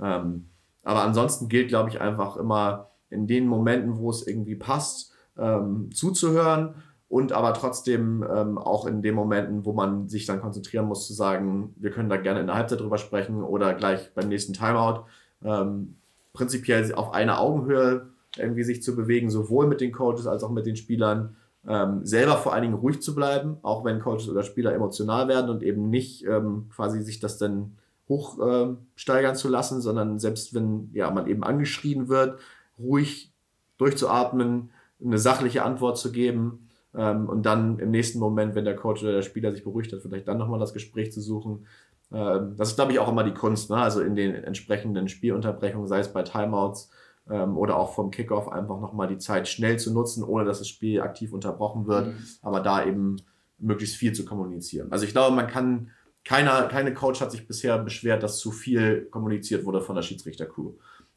Ähm, aber ansonsten gilt, glaube ich, einfach immer in den Momenten, wo es irgendwie passt, ähm, zuzuhören und aber trotzdem ähm, auch in den Momenten, wo man sich dann konzentrieren muss, zu sagen, wir können da gerne in der Halbzeit drüber sprechen oder gleich beim nächsten Timeout, ähm, prinzipiell auf einer Augenhöhe irgendwie sich zu bewegen, sowohl mit den Coaches als auch mit den Spielern, ähm, selber vor allen Dingen ruhig zu bleiben, auch wenn Coaches oder Spieler emotional werden und eben nicht ähm, quasi sich das dann hochsteigern äh, zu lassen, sondern selbst wenn ja, man eben angeschrien wird, ruhig durchzuatmen, eine sachliche Antwort zu geben ähm, und dann im nächsten Moment, wenn der Coach oder der Spieler sich beruhigt hat, vielleicht dann nochmal das Gespräch zu suchen. Ähm, das ist, glaube ich, auch immer die Kunst, ne? also in den entsprechenden Spielunterbrechungen, sei es bei Timeouts ähm, oder auch vom Kickoff, einfach nochmal die Zeit schnell zu nutzen, ohne dass das Spiel aktiv unterbrochen wird, mhm. aber da eben möglichst viel zu kommunizieren. Also ich glaube, man kann, keiner, keine Coach hat sich bisher beschwert, dass zu viel kommuniziert wurde von der Schiedsrichtercrew.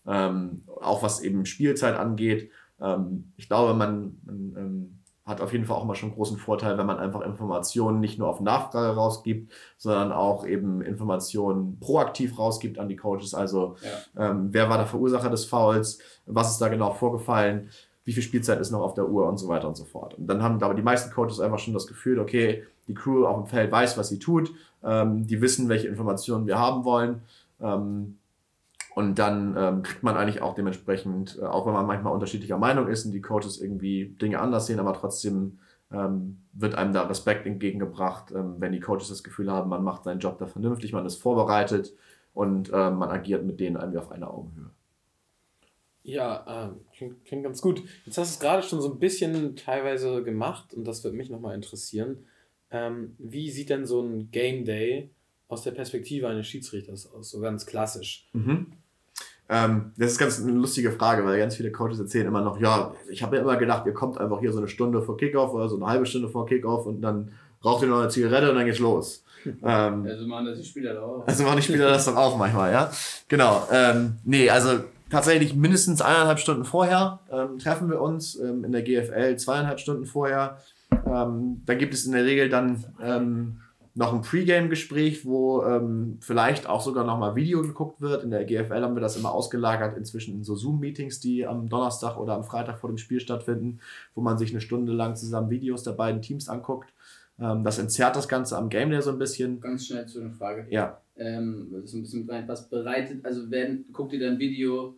Ähm, auch was eben Spielzeit angeht. Ähm, ich glaube, man, man ähm, hat auf jeden Fall auch mal schon einen großen Vorteil, wenn man einfach Informationen nicht nur auf Nachfrage rausgibt, sondern auch eben Informationen proaktiv rausgibt an die Coaches. Also ja. ähm, wer war der Verursacher des Fouls, was ist da genau vorgefallen, wie viel Spielzeit ist noch auf der Uhr und so weiter und so fort. Und dann haben aber die meisten Coaches einfach schon das Gefühl, okay, die Crew auf dem Feld weiß, was sie tut, ähm, die wissen, welche Informationen wir haben wollen. Ähm, und dann ähm, kriegt man eigentlich auch dementsprechend, äh, auch wenn man manchmal unterschiedlicher Meinung ist und die Coaches irgendwie Dinge anders sehen, aber trotzdem ähm, wird einem da Respekt entgegengebracht, ähm, wenn die Coaches das Gefühl haben, man macht seinen Job da vernünftig, man ist vorbereitet und äh, man agiert mit denen irgendwie auf einer Augenhöhe. Ja, äh, klingt, klingt ganz gut. Jetzt hast du es gerade schon so ein bisschen teilweise gemacht und das würde mich nochmal interessieren. Ähm, wie sieht denn so ein Game Day aus der Perspektive eines Schiedsrichters aus, so ganz klassisch? Mhm. Ähm, das ist ganz eine lustige Frage, weil ganz viele Coaches erzählen immer noch, ja, ich habe ja immer gedacht, ihr kommt einfach hier so eine Stunde vor Kickoff oder so eine halbe Stunde vor Kickoff und dann raucht ihr noch eine Zigarette und dann geht's los. (laughs) ähm, also machen das die Spieler doch auch. Also machen die Spieler das doch auch manchmal, ja. Genau. Ähm, nee, also tatsächlich mindestens eineinhalb Stunden vorher ähm, treffen wir uns ähm, in der GFL, zweieinhalb Stunden vorher. Ähm, da gibt es in der Regel dann ähm, noch ein Pre-Game-Gespräch, wo ähm, vielleicht auch sogar nochmal Video geguckt wird. In der GFL haben wir das immer ausgelagert, inzwischen in so Zoom-Meetings, die am Donnerstag oder am Freitag vor dem Spiel stattfinden, wo man sich eine Stunde lang zusammen Videos der beiden Teams anguckt. Ähm, das entzerrt das Ganze am Game Day so ein bisschen. Ganz schnell zu einer Frage. Ja. ähm, so ein bisschen was bereitet, also werden, guckt ihr dann Video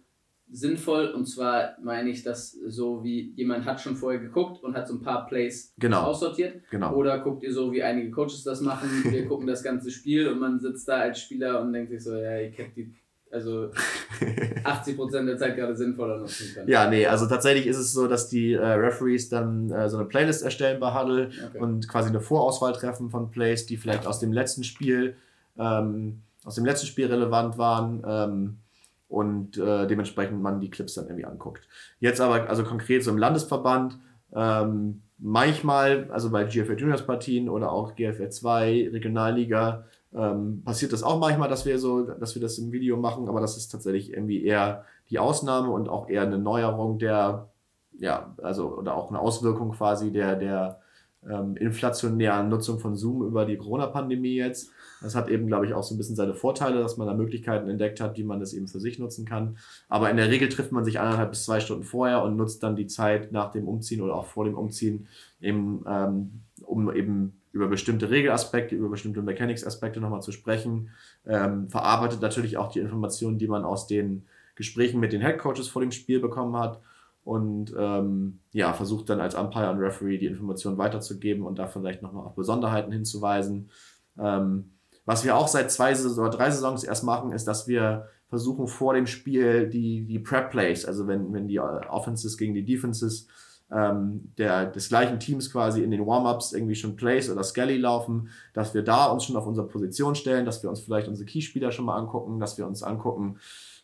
sinnvoll und zwar meine ich das so wie jemand hat schon vorher geguckt und hat so ein paar Plays genau. aussortiert genau. oder guckt ihr so wie einige Coaches das machen, wir (laughs) gucken das ganze Spiel und man sitzt da als Spieler und denkt sich so, ja, ich hab die also (laughs) 80% der Zeit gerade sinnvoller nutzen können. Ja, nee, also tatsächlich ist es so, dass die äh, Referees dann äh, so eine Playlist erstellen bei Huddle okay. und quasi eine Vorauswahl treffen von Plays, die vielleicht aus dem letzten Spiel, ähm, aus dem letzten Spiel relevant waren. Ähm, und äh, dementsprechend man die Clips dann irgendwie anguckt. Jetzt aber, also konkret so im Landesverband, ähm, manchmal, also bei GFL Juniors Partien oder auch GFL 2, Regionalliga, ähm, passiert das auch manchmal, dass wir so, dass wir das im Video machen, aber das ist tatsächlich irgendwie eher die Ausnahme und auch eher eine Neuerung der, ja, also oder auch eine Auswirkung quasi der, der ähm, inflationären Nutzung von Zoom über die Corona-Pandemie jetzt. Das hat eben, glaube ich, auch so ein bisschen seine Vorteile, dass man da Möglichkeiten entdeckt hat, wie man das eben für sich nutzen kann. Aber in der Regel trifft man sich eineinhalb bis zwei Stunden vorher und nutzt dann die Zeit nach dem Umziehen oder auch vor dem Umziehen, eben, ähm, um eben über bestimmte Regelaspekte, über bestimmte Mechanics-Aspekte nochmal zu sprechen. Ähm, verarbeitet natürlich auch die Informationen, die man aus den Gesprächen mit den Headcoaches vor dem Spiel bekommen hat und ähm, ja, versucht dann als Umpire und Referee die Informationen weiterzugeben und da vielleicht nochmal auf Besonderheiten hinzuweisen. Ähm, was wir auch seit zwei oder drei Saisons erst machen, ist, dass wir versuchen vor dem Spiel die, die Prep-Plays, also wenn, wenn die Offenses gegen die Defenses ähm, der, des gleichen Teams quasi in den Warm-Ups irgendwie schon Plays oder Skelly laufen, dass wir da uns schon auf unsere Position stellen, dass wir uns vielleicht unsere Keyspieler schon mal angucken, dass wir uns angucken,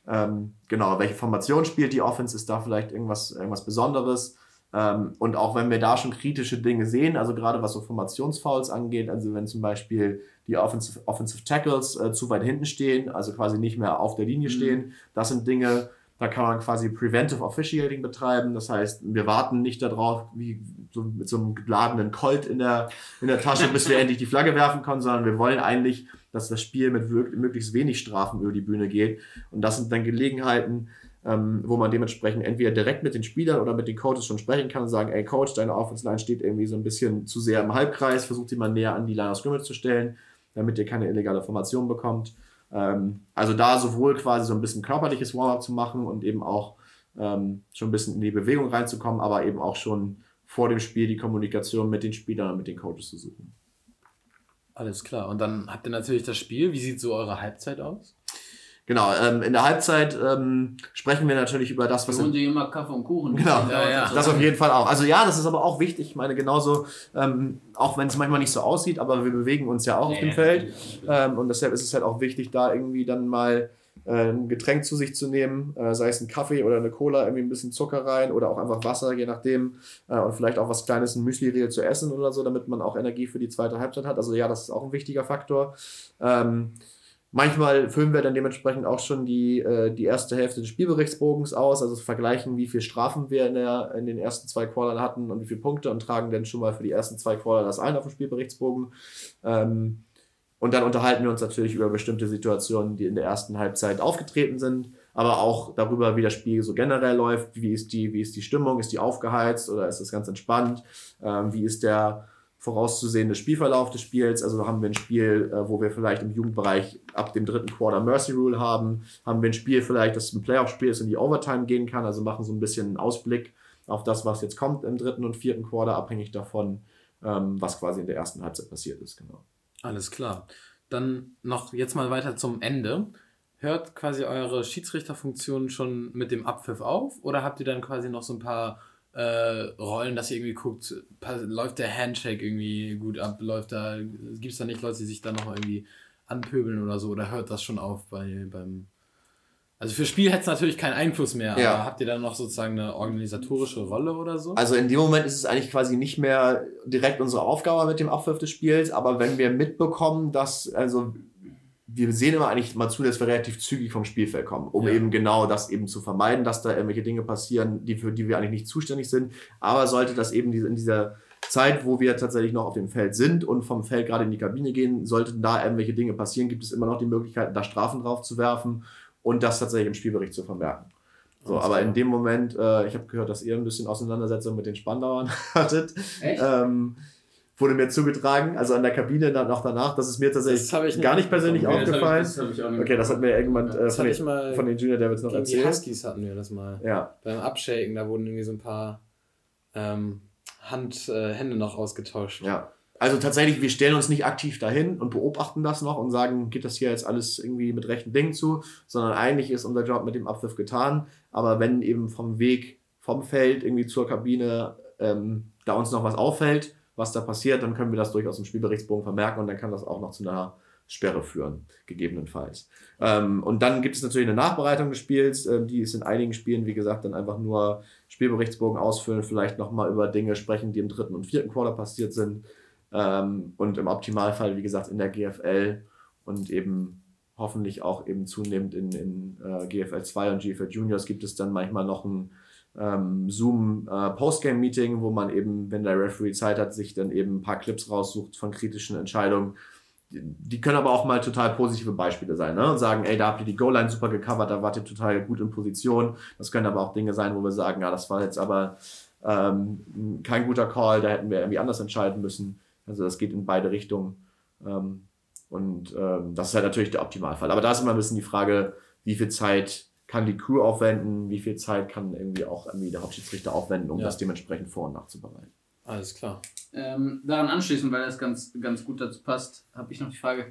ähm, genau, welche Formation spielt die Offense, ist da vielleicht irgendwas, irgendwas Besonderes. Ähm, und auch wenn wir da schon kritische Dinge sehen, also gerade was so Formationsfouls angeht, also wenn zum Beispiel die Offensive, Offensive Tackles äh, zu weit hinten stehen, also quasi nicht mehr auf der Linie mhm. stehen, das sind Dinge, da kann man quasi Preventive Officiating betreiben. Das heißt, wir warten nicht darauf, wie so mit so einem geladenen Colt in der, in der Tasche, bis wir (laughs) endlich die Flagge werfen können, sondern wir wollen eigentlich, dass das Spiel mit möglichst wenig Strafen über die Bühne geht. Und das sind dann Gelegenheiten, ähm, wo man dementsprechend entweder direkt mit den Spielern oder mit den Coaches schon sprechen kann und sagen, ey Coach, deine Offense Line steht irgendwie so ein bisschen zu sehr im Halbkreis, versucht sie mal näher an die Line of Scrimmage zu stellen, damit ihr keine illegale Formation bekommt. Ähm, also da sowohl quasi so ein bisschen körperliches Warm-up zu machen und eben auch ähm, schon ein bisschen in die Bewegung reinzukommen, aber eben auch schon vor dem Spiel die Kommunikation mit den Spielern und mit den Coaches zu suchen. Alles klar. Und dann habt ihr natürlich das Spiel. Wie sieht so eure Halbzeit aus? Genau, ähm, in der Halbzeit ähm, sprechen wir natürlich über das, was. Und die immer Kaffee und Kuchen. Genau, ja, ja. das auf jeden Fall auch. Also ja, das ist aber auch wichtig. Ich meine, genauso, ähm, auch wenn es manchmal nicht so aussieht, aber wir bewegen uns ja auch ja, auf dem Feld. Ähm, und deshalb ist es halt auch wichtig, da irgendwie dann mal äh, ein Getränk zu sich zu nehmen, äh, sei es ein Kaffee oder eine Cola, irgendwie ein bisschen Zucker rein oder auch einfach Wasser, je nachdem. Äh, und vielleicht auch was Kleines, ein Müsli-Riegel zu essen oder so, damit man auch Energie für die zweite Halbzeit hat. Also ja, das ist auch ein wichtiger Faktor. Ähm, Manchmal füllen wir dann dementsprechend auch schon die, äh, die erste Hälfte des Spielberichtsbogens aus, also vergleichen, wie viele Strafen wir in, der, in den ersten zwei Quartern hatten und wie viele Punkte und tragen dann schon mal für die ersten zwei Quarter das ein auf dem Spielberichtsbogen. Ähm, und dann unterhalten wir uns natürlich über bestimmte Situationen, die in der ersten Halbzeit aufgetreten sind, aber auch darüber, wie das Spiel so generell läuft, wie ist die, wie ist die Stimmung, ist die aufgeheizt oder ist das ganz entspannt, ähm, wie ist der vorauszusehende Spielverlauf des Spiels. Also haben wir ein Spiel, äh, wo wir vielleicht im Jugendbereich ab dem dritten Quarter Mercy Rule haben. Haben wir ein Spiel vielleicht, das ein Playoff-Spiel ist, in die Overtime gehen kann. Also machen so ein bisschen einen Ausblick auf das, was jetzt kommt im dritten und vierten Quarter, abhängig davon, ähm, was quasi in der ersten Halbzeit passiert ist. Genau. Alles klar. Dann noch jetzt mal weiter zum Ende. Hört quasi eure Schiedsrichterfunktion schon mit dem Abpfiff auf oder habt ihr dann quasi noch so ein paar äh, Rollen, dass ihr irgendwie guckt, läuft der Handshake irgendwie gut ab, läuft da, gibt es da nicht Leute, die sich da noch irgendwie anpöbeln oder so, oder hört das schon auf bei, beim. Also für Spiel hätte es natürlich keinen Einfluss mehr, ja. aber habt ihr dann noch sozusagen eine organisatorische Rolle oder so? Also in dem Moment ist es eigentlich quasi nicht mehr direkt unsere Aufgabe mit dem Abwurf des Spiels, aber wenn wir mitbekommen, dass, also wir sehen immer eigentlich mal zu, dass wir relativ zügig vom Spielfeld kommen, um ja. eben genau das eben zu vermeiden, dass da irgendwelche Dinge passieren, die für die wir eigentlich nicht zuständig sind. Aber sollte das eben in dieser Zeit, wo wir tatsächlich noch auf dem Feld sind und vom Feld gerade in die Kabine gehen, sollten da irgendwelche Dinge passieren, gibt es immer noch die Möglichkeit, da Strafen drauf zu werfen und das tatsächlich im Spielbericht zu vermerken. So, aber in dem Moment, äh, ich habe gehört, dass ihr ein bisschen Auseinandersetzung mit den Spandauern (laughs) hattet. Echt? Ähm, wurde mir zugetragen, also an der Kabine dann noch danach. Das ist mir tatsächlich gar nicht persönlich okay, aufgefallen. Das ich, das okay, das hat mir irgendwann äh, von, den, von den Junior Devils noch erzählt. Die Huskies hatten wir das mal. Ja. Beim Abshaken, da wurden irgendwie so ein paar ähm, Hand, äh, Hände noch ausgetauscht. Ja. Also tatsächlich, wir stellen uns nicht aktiv dahin und beobachten das noch und sagen, geht das hier jetzt alles irgendwie mit rechten Dingen zu, sondern eigentlich ist unser Job mit dem Abwurf getan. Aber wenn eben vom Weg vom Feld irgendwie zur Kabine ähm, da uns noch was auffällt, was da passiert, dann können wir das durchaus im Spielberichtsbogen vermerken und dann kann das auch noch zu einer Sperre führen, gegebenenfalls. Ähm, und dann gibt es natürlich eine Nachbereitung des Spiels, äh, die ist in einigen Spielen, wie gesagt, dann einfach nur Spielberichtsbogen ausfüllen, vielleicht nochmal über Dinge sprechen, die im dritten und vierten Quarter passiert sind. Ähm, und im Optimalfall, wie gesagt, in der GFL und eben hoffentlich auch eben zunehmend in, in äh, GFL 2 und GFL Juniors gibt es dann manchmal noch ein ähm, Zoom äh, Postgame Meeting, wo man eben, wenn der Referee Zeit hat, sich dann eben ein paar Clips raussucht von kritischen Entscheidungen. Die, die können aber auch mal total positive Beispiele sein ne? und sagen, ey, da habt ihr die Goal-Line super gecovert, da wart ihr total gut in Position. Das können aber auch Dinge sein, wo wir sagen, ja, das war jetzt aber ähm, kein guter Call, da hätten wir irgendwie anders entscheiden müssen. Also das geht in beide Richtungen. Ähm, und ähm, das ist halt natürlich der Optimalfall. Aber da ist immer ein bisschen die Frage, wie viel Zeit kann die Crew aufwenden, wie viel Zeit kann irgendwie auch irgendwie der Hauptschiedsrichter aufwenden, um ja. das dementsprechend vor- und nachzubereiten. Alles klar. Ähm, daran anschließend, weil das ganz, ganz gut dazu passt, habe ich noch die Frage.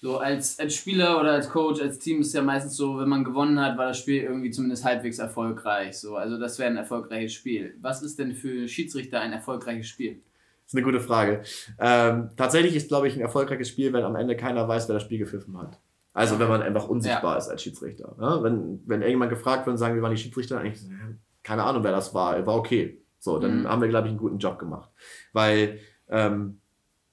So als, als Spieler oder als Coach, als Team ist es ja meistens so, wenn man gewonnen hat, war das Spiel irgendwie zumindest halbwegs erfolgreich. So, also das wäre ein erfolgreiches Spiel. Was ist denn für Schiedsrichter ein erfolgreiches Spiel? Das ist eine gute Frage. Ähm, tatsächlich ist, glaube ich, ein erfolgreiches Spiel, wenn am Ende keiner weiß, wer das Spiel gepfiffen hat. Also wenn man einfach unsichtbar ja. ist als Schiedsrichter. Ja, wenn, wenn irgendjemand gefragt wird und sagen, wie waren die Schiedsrichter, eigentlich, keine Ahnung, wer das war, war okay. So, dann mhm. haben wir, glaube ich, einen guten Job gemacht. Weil, ähm,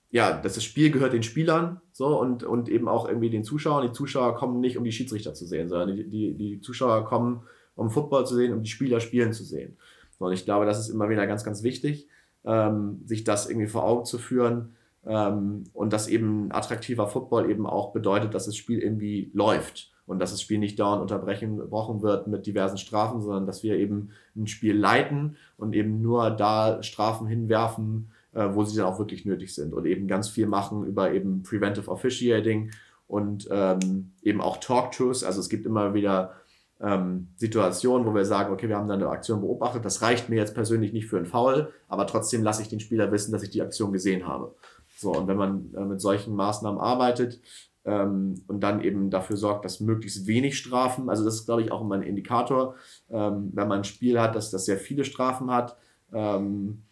ja, das Spiel gehört den Spielern so und, und eben auch irgendwie den Zuschauern. Die Zuschauer kommen nicht, um die Schiedsrichter zu sehen, sondern die, die, die Zuschauer kommen, um Football zu sehen, um die Spieler spielen zu sehen. So, und ich glaube, das ist immer wieder ganz, ganz wichtig, ähm, sich das irgendwie vor Augen zu führen, ähm, und dass eben attraktiver Football eben auch bedeutet, dass das Spiel irgendwie läuft und dass das Spiel nicht dauernd unterbrochen wird mit diversen Strafen, sondern dass wir eben ein Spiel leiten und eben nur da Strafen hinwerfen, äh, wo sie dann auch wirklich nötig sind und eben ganz viel machen über eben Preventive Officiating und ähm, eben auch Talk-Tours. Also es gibt immer wieder ähm, Situationen, wo wir sagen, okay, wir haben da eine Aktion beobachtet, das reicht mir jetzt persönlich nicht für einen Foul, aber trotzdem lasse ich den Spieler wissen, dass ich die Aktion gesehen habe. So, und wenn man äh, mit solchen Maßnahmen arbeitet ähm, und dann eben dafür sorgt, dass möglichst wenig Strafen, also das ist, glaube ich, auch immer ein Indikator, ähm, wenn man ein Spiel hat, dass das sehr viele Strafen hat. Ähm,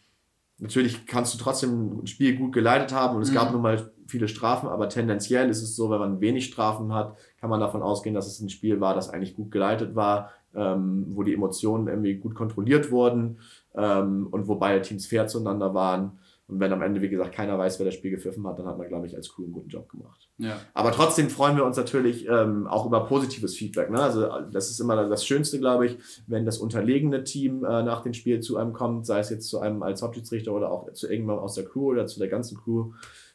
natürlich kannst du trotzdem ein Spiel gut geleitet haben und es mhm. gab nun mal viele Strafen, aber tendenziell ist es so, wenn man wenig Strafen hat, kann man davon ausgehen, dass es ein Spiel war, das eigentlich gut geleitet war, ähm, wo die Emotionen irgendwie gut kontrolliert wurden ähm, und wo beide Teams fair zueinander waren. Und wenn am Ende, wie gesagt, keiner weiß, wer das Spiel gepfiffen hat, dann hat man, glaube ich, als Crew einen guten Job gemacht. Ja. Aber trotzdem freuen wir uns natürlich ähm, auch über positives Feedback. Ne? Also das ist immer das Schönste, glaube ich, wenn das unterlegene Team äh, nach dem Spiel zu einem kommt, sei es jetzt zu einem als Hauptschiedsrichter oder auch zu irgendjemandem aus der Crew oder zu der ganzen Crew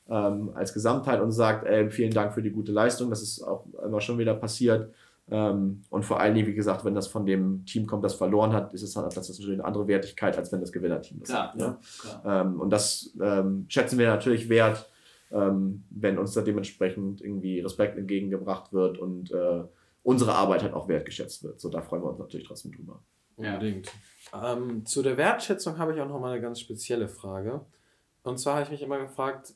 ähm, als Gesamtheit und sagt, ey, vielen Dank für die gute Leistung. Das ist auch immer schon wieder passiert. Ähm, und vor allen Dingen, wie gesagt, wenn das von dem Team kommt, das verloren hat, ist es halt, das ist natürlich eine andere Wertigkeit, als wenn das Gewinnerteam ist. Klar, ja? Klar. Ähm, und das ähm, schätzen wir natürlich wert, ähm, wenn uns da dementsprechend irgendwie Respekt entgegengebracht wird und äh, unsere Arbeit halt auch wertgeschätzt wird. So, da freuen wir uns natürlich trotzdem drüber. Unbedingt. Ja. Ähm, zu der Wertschätzung habe ich auch noch mal eine ganz spezielle Frage. Und zwar habe ich mich immer gefragt,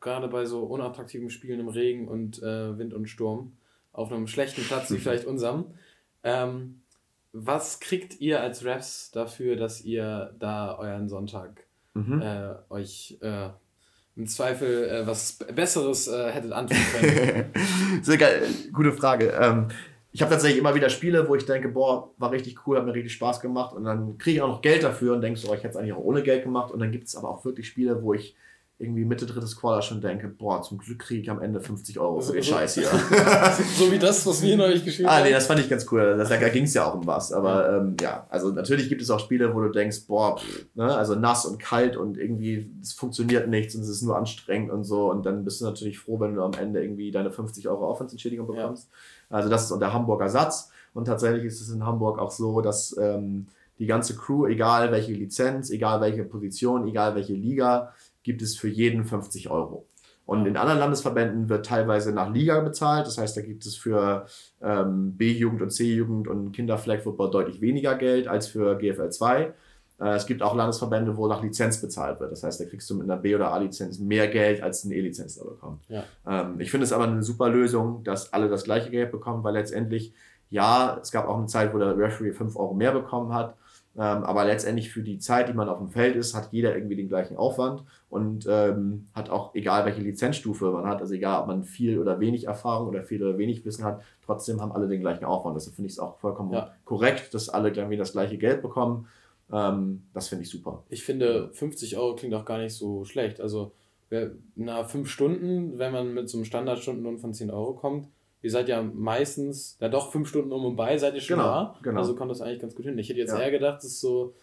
gerade bei so unattraktiven Spielen im Regen und äh, Wind und Sturm, auf einem schlechten Platz wie vielleicht unserem. Ähm, was kriegt ihr als Refs dafür, dass ihr da euren Sonntag mhm. äh, euch äh, im Zweifel äh, was Besseres äh, hättet antun können? (laughs) Sehr geil, gute Frage. Ähm, ich habe tatsächlich immer wieder Spiele, wo ich denke, boah, war richtig cool, hat mir richtig Spaß gemacht und dann kriege ich auch noch Geld dafür und denke so, ich hätte es eigentlich auch ohne Geld gemacht und dann gibt es aber auch wirklich Spiele, wo ich irgendwie Mitte drittes Quarter schon denke, boah, zum Glück kriege ich am Ende 50 Euro für den Scheiß hier. (laughs) so wie das, was wir neulich geschrieben haben. Ah, nee, das fand ich ganz cool. Das, da ging es ja auch um was. Aber ja. Ähm, ja, also natürlich gibt es auch Spiele, wo du denkst, boah, pff, ne, also nass und kalt und irgendwie es funktioniert nichts und es ist nur anstrengend und so. Und dann bist du natürlich froh, wenn du am Ende irgendwie deine 50 Euro Aufwandsentschädigung bekommst. Ja. Also das ist der Hamburger Satz. Und tatsächlich ist es in Hamburg auch so, dass ähm, die ganze Crew, egal welche Lizenz, egal welche Position, egal welche Liga, gibt es für jeden 50 Euro. Und in anderen Landesverbänden wird teilweise nach Liga bezahlt. Das heißt, da gibt es für ähm, B-Jugend und C-Jugend und Kinderflag Football deutlich weniger Geld als für GFL 2. Äh, es gibt auch Landesverbände, wo nach Lizenz bezahlt wird. Das heißt, da kriegst du mit einer B- oder A-Lizenz mehr Geld, als eine E-Lizenz da bekommt. Ja. Ähm, ich finde es aber eine super Lösung, dass alle das gleiche Geld bekommen, weil letztendlich, ja, es gab auch eine Zeit, wo der Referee 5 Euro mehr bekommen hat. Ähm, aber letztendlich für die Zeit, die man auf dem Feld ist, hat jeder irgendwie den gleichen Aufwand und ähm, hat auch, egal welche Lizenzstufe man hat, also egal, ob man viel oder wenig Erfahrung oder viel oder wenig Wissen hat, trotzdem haben alle den gleichen Aufwand. Deshalb finde ich es auch vollkommen Ja. korrekt, dass alle irgendwie das gleiche Geld bekommen. Ähm, das finde ich super. Ich finde, 50 Euro klingt auch gar nicht so schlecht. Also, na, fünf Stunden, wenn man mit so einem Standardstundenlohn von 10 Euro kommt, ihr seid ja meistens, na doch, fünf Stunden um und bei seid ihr schon Genau, da. genau. Also kommt das eigentlich ganz gut hin. Ich hätte jetzt Ja. eher gedacht, das ist so,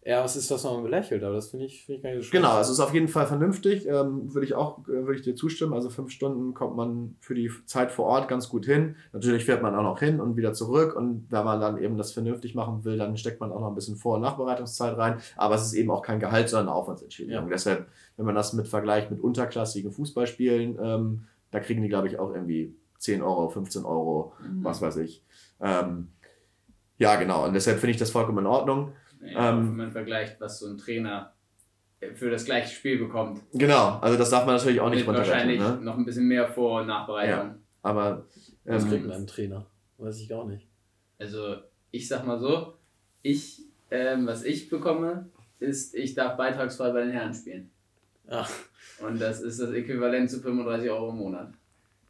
eher was ist, was man belächelt, aber das finde ich, finde ich gar nicht so schlecht. Genau, also es ist auf jeden Fall vernünftig, ähm, würde ich auch, äh, würde ich dir zustimmen. Also fünf Stunden kommt man für die Zeit vor Ort ganz gut hin. Natürlich fährt man auch noch hin und wieder zurück und wenn man dann eben das vernünftig machen will, dann steckt man auch noch ein bisschen Vor- und Nachbereitungszeit rein. Aber es ist eben auch kein Gehalt, sondern eine Aufwandsentschädigung. Ja. Deshalb, wenn man das mit vergleicht mit unterklassigen Fußballspielen, ähm, da kriegen die, glaube ich, auch irgendwie 10 Euro, 15 Euro, Mhm. was weiß ich. Ähm, ja, genau. Und deshalb finde ich das vollkommen in Ordnung. Ja, Ähm, wenn man vergleicht, was so ein Trainer für das gleiche Spiel bekommt. Genau, also das darf man natürlich auch nicht Mit wahrscheinlich runterrechnen. Ne? noch ein bisschen mehr Vor- und Nachbereitung. Aber Was kriegt ähm, man einen Trainer? Weiß ich gar nicht. Also ich sag mal so, ich, ähm, was ich bekomme, ist, ich darf beitragsfrei bei den Herren spielen. Ja. Und das ist das Äquivalent zu 35 Euro im Monat.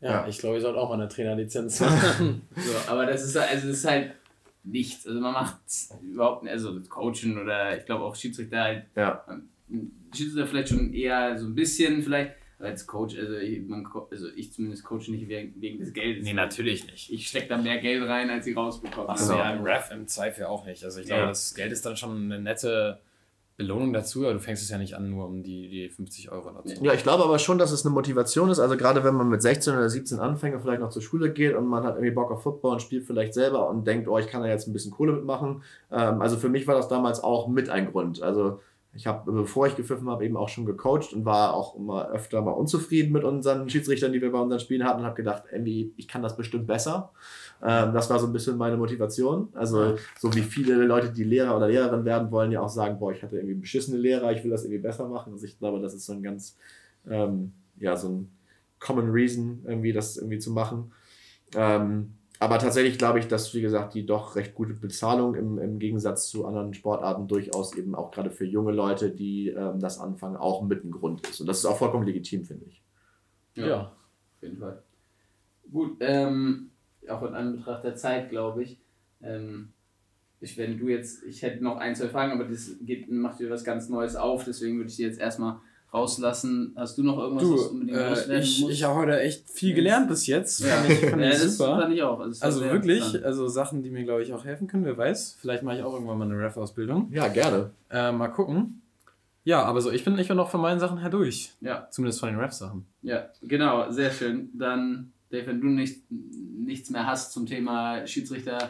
Ja, Ja. ich glaube, ich sollte auch mal eine Trainerlizenz (laughs) machen. So, aber das ist also das ist halt nichts. Also man macht überhaupt nicht, also das Coachen oder ich glaube auch Schiedsrichter halt. Ja. Schiedsrichter vielleicht schon eher so ein bisschen vielleicht, aber als Coach, also ich, man, also ich zumindest coache nicht wegen, wegen des Geldes. natürlich nicht. Ich stecke da mehr Geld rein, als ich rausbekomme. Achso, Genau. ja, im Ref im Zweifel auch nicht. Also ich glaube, Ja. das Geld ist dann schon eine nette Belohnung dazu, aber du fängst es ja nicht an, nur um die, die 50 Euro dazu. Ja, ich glaube aber schon, dass es eine Motivation ist. Also gerade wenn man mit 16 oder 17 anfängt und vielleicht noch zur Schule geht und man hat irgendwie Bock auf Football und spielt vielleicht selber und denkt, oh, ich kann da jetzt ein bisschen Kohle mitmachen. Ähm, also für mich war das damals auch mit ein Grund. Also ich habe, bevor ich gepfiffen habe, eben auch schon gecoacht und war auch immer öfter mal unzufrieden mit unseren Schiedsrichtern, die wir bei unseren Spielen hatten und habe gedacht, irgendwie, ich kann das bestimmt besser. Ähm, das war so ein bisschen meine Motivation. Also so wie viele Leute, die Lehrer oder Lehrerin werden wollen, ja auch sagen, boah, ich hatte irgendwie beschissene Lehrer, ich will das irgendwie besser machen. Also ich glaube, das ist so ein ganz, ähm, ja, so ein Common Reason, irgendwie das irgendwie zu machen. Ähm, aber tatsächlich glaube ich, dass, wie gesagt, die doch recht gute Bezahlung im, im Gegensatz zu anderen Sportarten durchaus eben auch gerade für junge Leute, die ähm, das anfangen, auch mit ein Grund ist. Und das ist auch vollkommen legitim, finde ich. Ja. Auf jeden Fall. Gut, ähm, auch in Anbetracht der Zeit, glaube ich. Ähm, ich, wenn du jetzt, ich hätte noch ein, zwei Fragen, aber das geht, macht dir was ganz Neues auf, deswegen würde ich die jetzt erstmal rauslassen. Hast du noch irgendwas, was Du, unbedingt äh, loswerden ich, musst? ich habe heute echt viel gelernt bis jetzt. Ja. Fand ich, fand ja, ich das super. fand ich auch. Also, Also wirklich, also Sachen, die mir, glaube ich, auch helfen können, wer weiß. Vielleicht mache ich auch irgendwann mal eine Ref-Ausbildung. Ja, gerne. Äh, mal gucken. Ja, aber so, ich bin, ich bin noch von meinen Sachen her durch. Ja, Zumindest von den Ref-Sachen. ja, genau, sehr schön. Dann, Dave, wenn du nicht, nichts mehr hast zum Thema Schiedsrichter,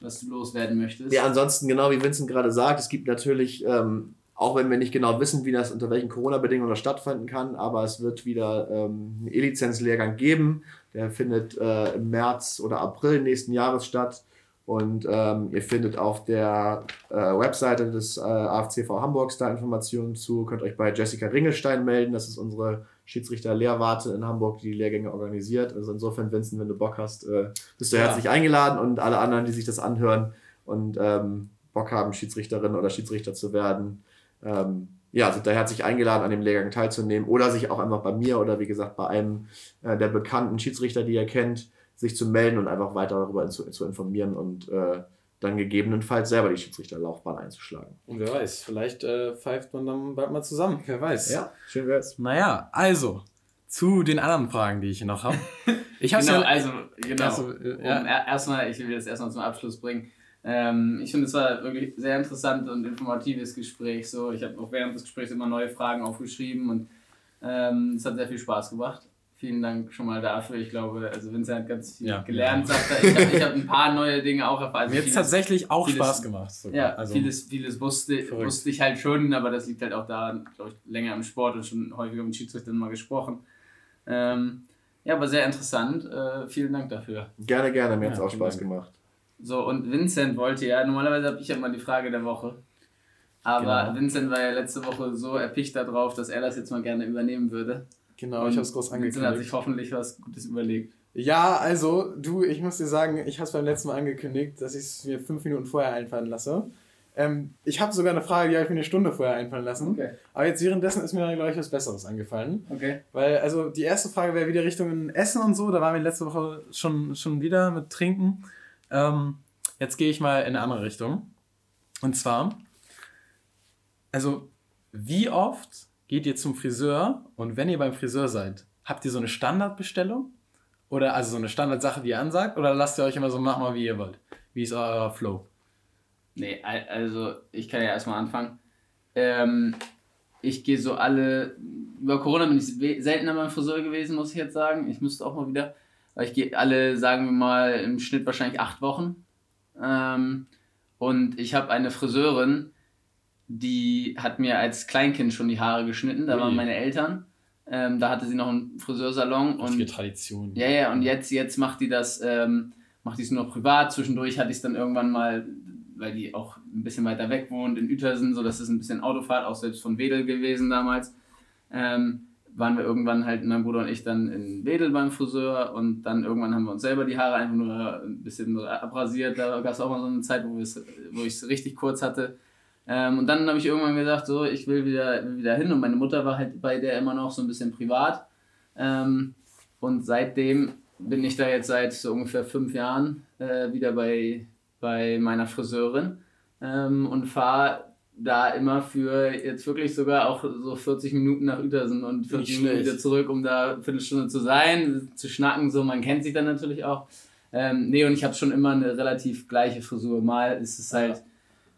was du loswerden möchtest. Ja, ansonsten, genau wie Vincent gerade sagt, es gibt natürlich, ähm, auch wenn wir nicht genau wissen, wie das unter welchen Corona-Bedingungen das stattfinden kann, aber es wird wieder ähm, einen E-Lizenz-Lehrgang geben. Der findet äh, im März oder April nächsten Jahres statt. Und ähm, ihr findet auf der äh, Webseite des äh, AFCV Hamburgs da Informationen zu. Könnt euch bei Jessica Ringelstein melden. Das ist unsere Schiedsrichter-Lehrwarte in Hamburg, die die Lehrgänge organisiert. Also insofern, Vincent, wenn du Bock hast, äh, bist du Ja. herzlich eingeladen und alle anderen, die sich das anhören und ähm, Bock haben, Schiedsrichterin oder Schiedsrichter zu werden, ähm, ja, sind da herzlich eingeladen, an dem Lehrgang teilzunehmen oder sich auch einfach bei mir oder wie gesagt bei einem äh, der bekannten Schiedsrichter, die ihr kennt, sich zu melden und einfach weiter darüber zu, zu informieren und äh, dann gegebenenfalls selber die Schiedsrichterlaufbahn einzuschlagen. Und wer weiß, vielleicht äh, pfeift man dann bald mal zusammen. Wer weiß. schön wär's. Naja, also, zu den anderen Fragen, die ich hier noch habe. (laughs) Ich habe genau, ja, also, genau. Also, um, ja. er- erstmal, ich will das erstmal zum Abschluss bringen. Ähm, ich finde, es war wirklich sehr interessant und informatives Gespräch. So, ich habe auch während des Gesprächs immer neue Fragen aufgeschrieben und ähm, es hat sehr viel Spaß gemacht. vielen Dank schon mal dafür. Ich glaube, also Vincent hat ganz viel ja. gelernt, sagt er. Ich habe hab ein paar neue Dinge auch erfahren. Also Mir hat tatsächlich auch vieles, Spaß gemacht. Sogar. Ja, also vieles, vieles wusste, wusste ich halt schon, aber das liegt halt auch daran, glaube ich, länger im Sport und schon häufiger mit Schiedsrichtern mal gesprochen. Ähm, ja, aber sehr interessant. Äh, vielen Dank dafür. Gerne, gerne. Mir ja, hat es auch Spaß Dank. gemacht. So, und Vincent wollte ja, normalerweise habe ich ja mal die Frage der Woche. Aber genau. Vincent war ja letzte Woche so erpicht darauf, dass er das jetzt mal gerne übernehmen würde. Genau, und ich habe es groß angekündigt. Vincent hat sich hoffentlich was Gutes überlegt. Ja, also, du, ich muss dir sagen, ich habe es beim letzten Mal angekündigt, dass ich es mir fünf Minuten vorher einfallen lasse. Ähm, ich habe sogar eine Frage, die habe ich mir eine Stunde vorher einfallen lassen. Okay. Aber jetzt währenddessen ist mir dann, glaube ich, was Besseres angefallen. Okay. Weil, also, die erste Frage wäre wieder Richtung Essen und so. Da waren wir letzte Woche schon, schon wieder mit Trinken. Ähm, jetzt gehe ich mal in eine andere Richtung. Und zwar, also, wie oft geht ihr zum Friseur und wenn ihr beim Friseur seid, habt ihr so eine Standardbestellung? Oder also so eine Standardsache, die ihr ansagt? Oder lasst ihr euch immer so machen, wie ihr wollt? Wie ist euer Flow? Nee, also ich kann ja erstmal anfangen. Ähm, ich gehe so alle. Über Corona bin ich seltener beim Friseur gewesen, muss ich jetzt sagen. Ich müsste auch mal wieder. Aber ich gehe alle, sagen wir mal, im Schnitt wahrscheinlich acht Wochen. Ähm, und ich habe eine Friseurin, die hat mir als Kleinkind schon die Haare geschnitten. Da Ui. waren meine Eltern. Ähm, da hatte sie noch einen Friseursalon. Richtige und, Tradition. Ja, ja, und jetzt, jetzt macht die das, ähm, macht die es nur privat. Zwischendurch hatte ich es dann irgendwann mal, weil die auch ein bisschen weiter weg wohnt, in Uetersen, so das ist ein bisschen Autofahrt, auch selbst von Wedel gewesen damals. Ähm, waren wir irgendwann halt, mein Bruder und ich, dann in Wedel beim Friseur und dann irgendwann haben wir uns selber die Haare einfach nur ein bisschen abrasiert. Da gab es auch mal so eine Zeit, wo, wo ich es richtig kurz hatte. Ähm, und dann habe ich irgendwann gesagt, so, ich will wieder, wieder hin. Und meine Mutter war halt bei der immer noch so ein bisschen privat. Ähm, und seitdem bin ich da jetzt seit so ungefähr fünf Jahren äh, wieder bei, bei meiner Friseurin ähm, und fahre da immer für jetzt wirklich sogar auch so 40 Minuten nach Uetersen und 40 Minuten wieder zurück, um da eine Viertelstunde zu sein, zu schnacken, so, man kennt sich dann natürlich auch. Ähm, nee, und ich habe schon immer eine relativ gleiche Frisur. Mal ist es halt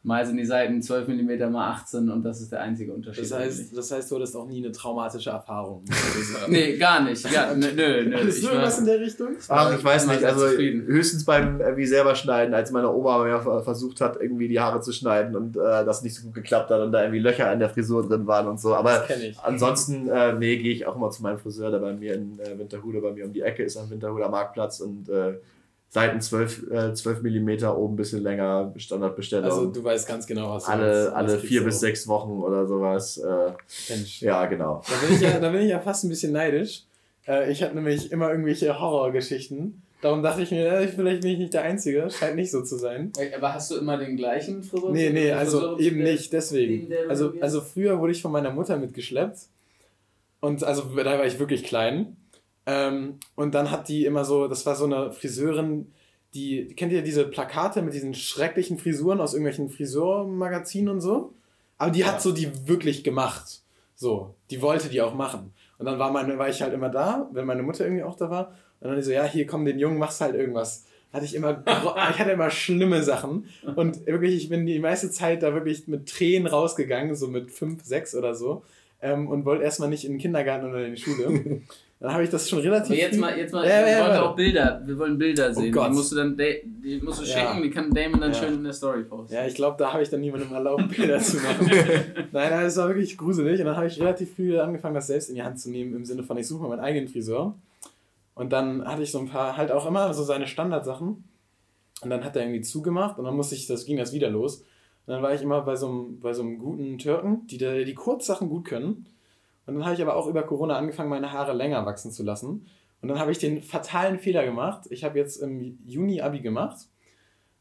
Mal sind die Seiten 12 mm mal 18 und das ist der einzige Unterschied. Das heißt, das heißt du hattest auch nie eine traumatische Erfahrung. (laughs) nee, gar nicht. Ja, nö, nö. Hattest du irgendwas in der Richtung? Ach, ich weiß nicht. Also höchstens beim irgendwie selber schneiden, als meine Oma mir versucht hat, irgendwie die Haare zu schneiden und äh, das nicht so gut geklappt hat und da irgendwie Löcher in der Frisur drin waren und so. Aber ansonsten, äh, nee, gehe ich auch immer zu meinem Friseur, der bei mir in äh, Winterhude, bei mir um die Ecke ist am Winterhuder Marktplatz und äh, Seiten 12, äh, 12 mm, oben ein bisschen länger, Standardbestellung. Also du weißt ganz genau, was du Alle, was alle vier bis sechs Wochen oder sowas. Äh, Mensch. Ja, genau. Da bin, ich ja, da bin ich ja fast ein bisschen neidisch. Äh, ich hatte nämlich immer irgendwelche Horrorgeschichten. Darum dachte ich mir, ja, vielleicht bin ich nicht der Einzige. Scheint nicht so zu sein. Aber hast du immer den gleichen Friseur? Nee, nee, also Friseur, eben nicht, deswegen. Also, also früher wurde ich von meiner Mutter mitgeschleppt. Und also da war ich wirklich klein. Ähm, und dann hat die immer so, das war so eine Friseurin, die, kennt ihr diese Plakate mit diesen schrecklichen Frisuren aus irgendwelchen Friseurmagazinen und so? Aber die ja. hat so die wirklich gemacht. So, die wollte die auch machen. Und dann war, meine, war ich halt immer da, wenn meine Mutter irgendwie auch da war. Und dann so, ja, hier komm, den Jungen machst halt irgendwas. Hatte ich immer, (laughs) ich hatte immer schlimme Sachen. Und wirklich, ich bin die meiste Zeit da wirklich mit Tränen rausgegangen, so mit fünf, sechs oder so. Ähm, und wollte erstmal nicht in den Kindergarten oder in die Schule. (laughs) Dann habe ich das schon relativ. Aber jetzt mal, jetzt mal, ja, wir ja, wollen ja. auch Bilder, wir wollen Bilder oh sehen. Gott. Die musst du dann, die musst du schicken, die kann Damon dann schön in der Story posten. Ja, ich glaube, da habe ich dann niemandem erlaubt, (laughs) Bilder zu machen. (laughs) nein, nein, das war wirklich gruselig. Und dann habe ich relativ früh angefangen, das selbst in die Hand zu nehmen, im Sinne von, ich suche mal meinen eigenen Friseur. Und dann hatte ich so ein paar, halt auch immer so seine Standardsachen. Und dann hat er irgendwie zugemacht und dann musste ich, das ging das wieder los. Und dann war ich immer bei so einem, bei so einem guten Türken, die die Kurzsachen gut können. Und dann habe ich aber auch über Corona angefangen, meine Haare länger wachsen zu lassen. Und dann habe ich den fatalen Fehler gemacht. Ich habe jetzt im Juni Abi gemacht.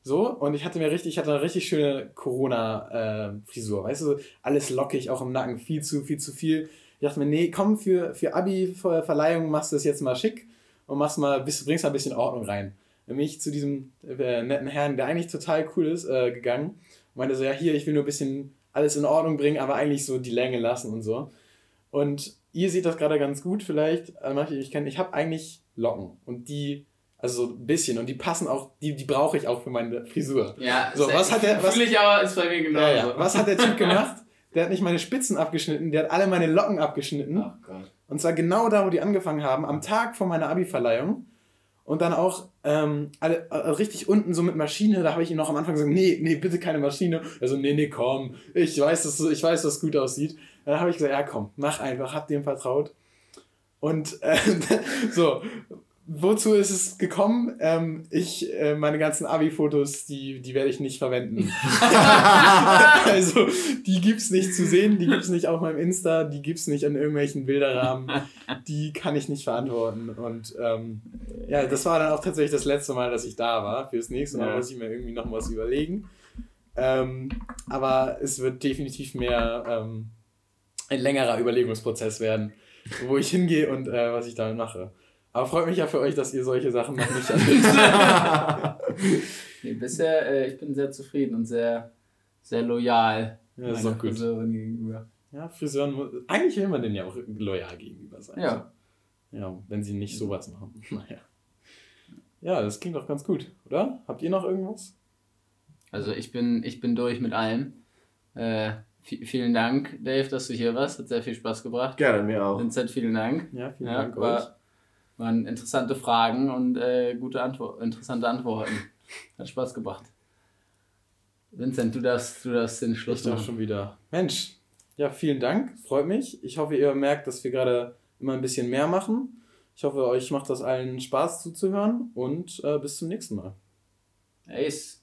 So, und ich hatte mir richtig, ich hatte eine richtig schöne Corona-Frisur. Äh, weißt du, alles lockig, auch im Nacken, viel zu, viel zu viel. Ich dachte mir, nee, komm, für, für Abi-Verleihung machst du es jetzt mal schick und machst mal, bringst mal ein bisschen Ordnung rein. Dann bin ich zu diesem äh, netten Herrn, der eigentlich total cool ist, äh, gegangen und meinte so, ja, hier, ich will nur ein bisschen alles in Ordnung bringen, aber eigentlich so die Länge lassen und so. Und ihr seht das gerade ganz gut vielleicht. Manche, ich ich habe eigentlich Locken und die also so ein bisschen und die passen auch, die, die brauche ich auch für meine Frisur. Ja, so, was hat der, was, ich aber, ist bei mir genau ja, ja. Was hat der Typ gemacht? Der hat nicht meine Spitzen abgeschnitten, der hat alle meine Locken abgeschnitten. Oh Gott. Und zwar genau da, wo die angefangen haben, am Tag vor meiner Abi-Verleihung. Und dann auch ähm, alle, äh, richtig unten so mit Maschine, da habe ich ihm noch am Anfang gesagt, nee, nee, bitte keine Maschine. Also, nee, nee, komm, ich weiß, dass, ich weiß, dass gut aussieht. Dann habe ich gesagt, ja komm, mach einfach, hab dem vertraut. Und äh, (laughs) so, wozu ist es gekommen? Ähm, ich, äh, meine ganzen Abi-Fotos, die, die werde ich nicht verwenden. (laughs) (laughs) also, die gibt es nicht zu sehen, die gibt es nicht auf meinem Insta, die gibt es nicht in irgendwelchen Bilderrahmen, die kann ich nicht verantworten. Und ähm, ja, das war dann auch tatsächlich das letzte Mal, dass ich da war. Fürs nächste Mal ja. muss ich mir irgendwie noch was überlegen. Ähm, aber es wird definitiv mehr ähm, ein längerer Überlegungsprozess werden, wo ich hingehe und äh, was ich damit mache. Aber freut mich ja für euch, dass ihr solche Sachen noch nicht erlebt. (laughs) nee, bisher, äh, ich bin sehr zufrieden und sehr, sehr loyal. Ja, das ist auch gut. Friseurin gegenüber. Ja, Friseuren, eigentlich will man denen ja auch loyal gegenüber sein. Ja. Ja, wenn sie nicht sowas machen. (laughs) Naja. Ja, das klingt doch ganz gut, oder? Habt ihr noch irgendwas? Also ich bin, ich bin durch mit allem. Äh, vielen Dank, Dave, dass du hier warst. Hat sehr viel Spaß gebracht. Gerne, mir auch. Vincent, vielen Dank. Ja, vielen ja, Dank war, euch. Waren interessante Fragen und äh, gute Antwort, interessante Antworten. Hat Spaß gebracht. Vincent, du darfst, du darfst den Schluss ich machen. schon wieder. Mensch, ja, vielen Dank. Freut mich. Ich hoffe, ihr merkt, dass wir gerade immer ein bisschen mehr machen. Ich hoffe, euch macht das allen Spaß zuzuhören und äh, bis zum nächsten Mal. Ace.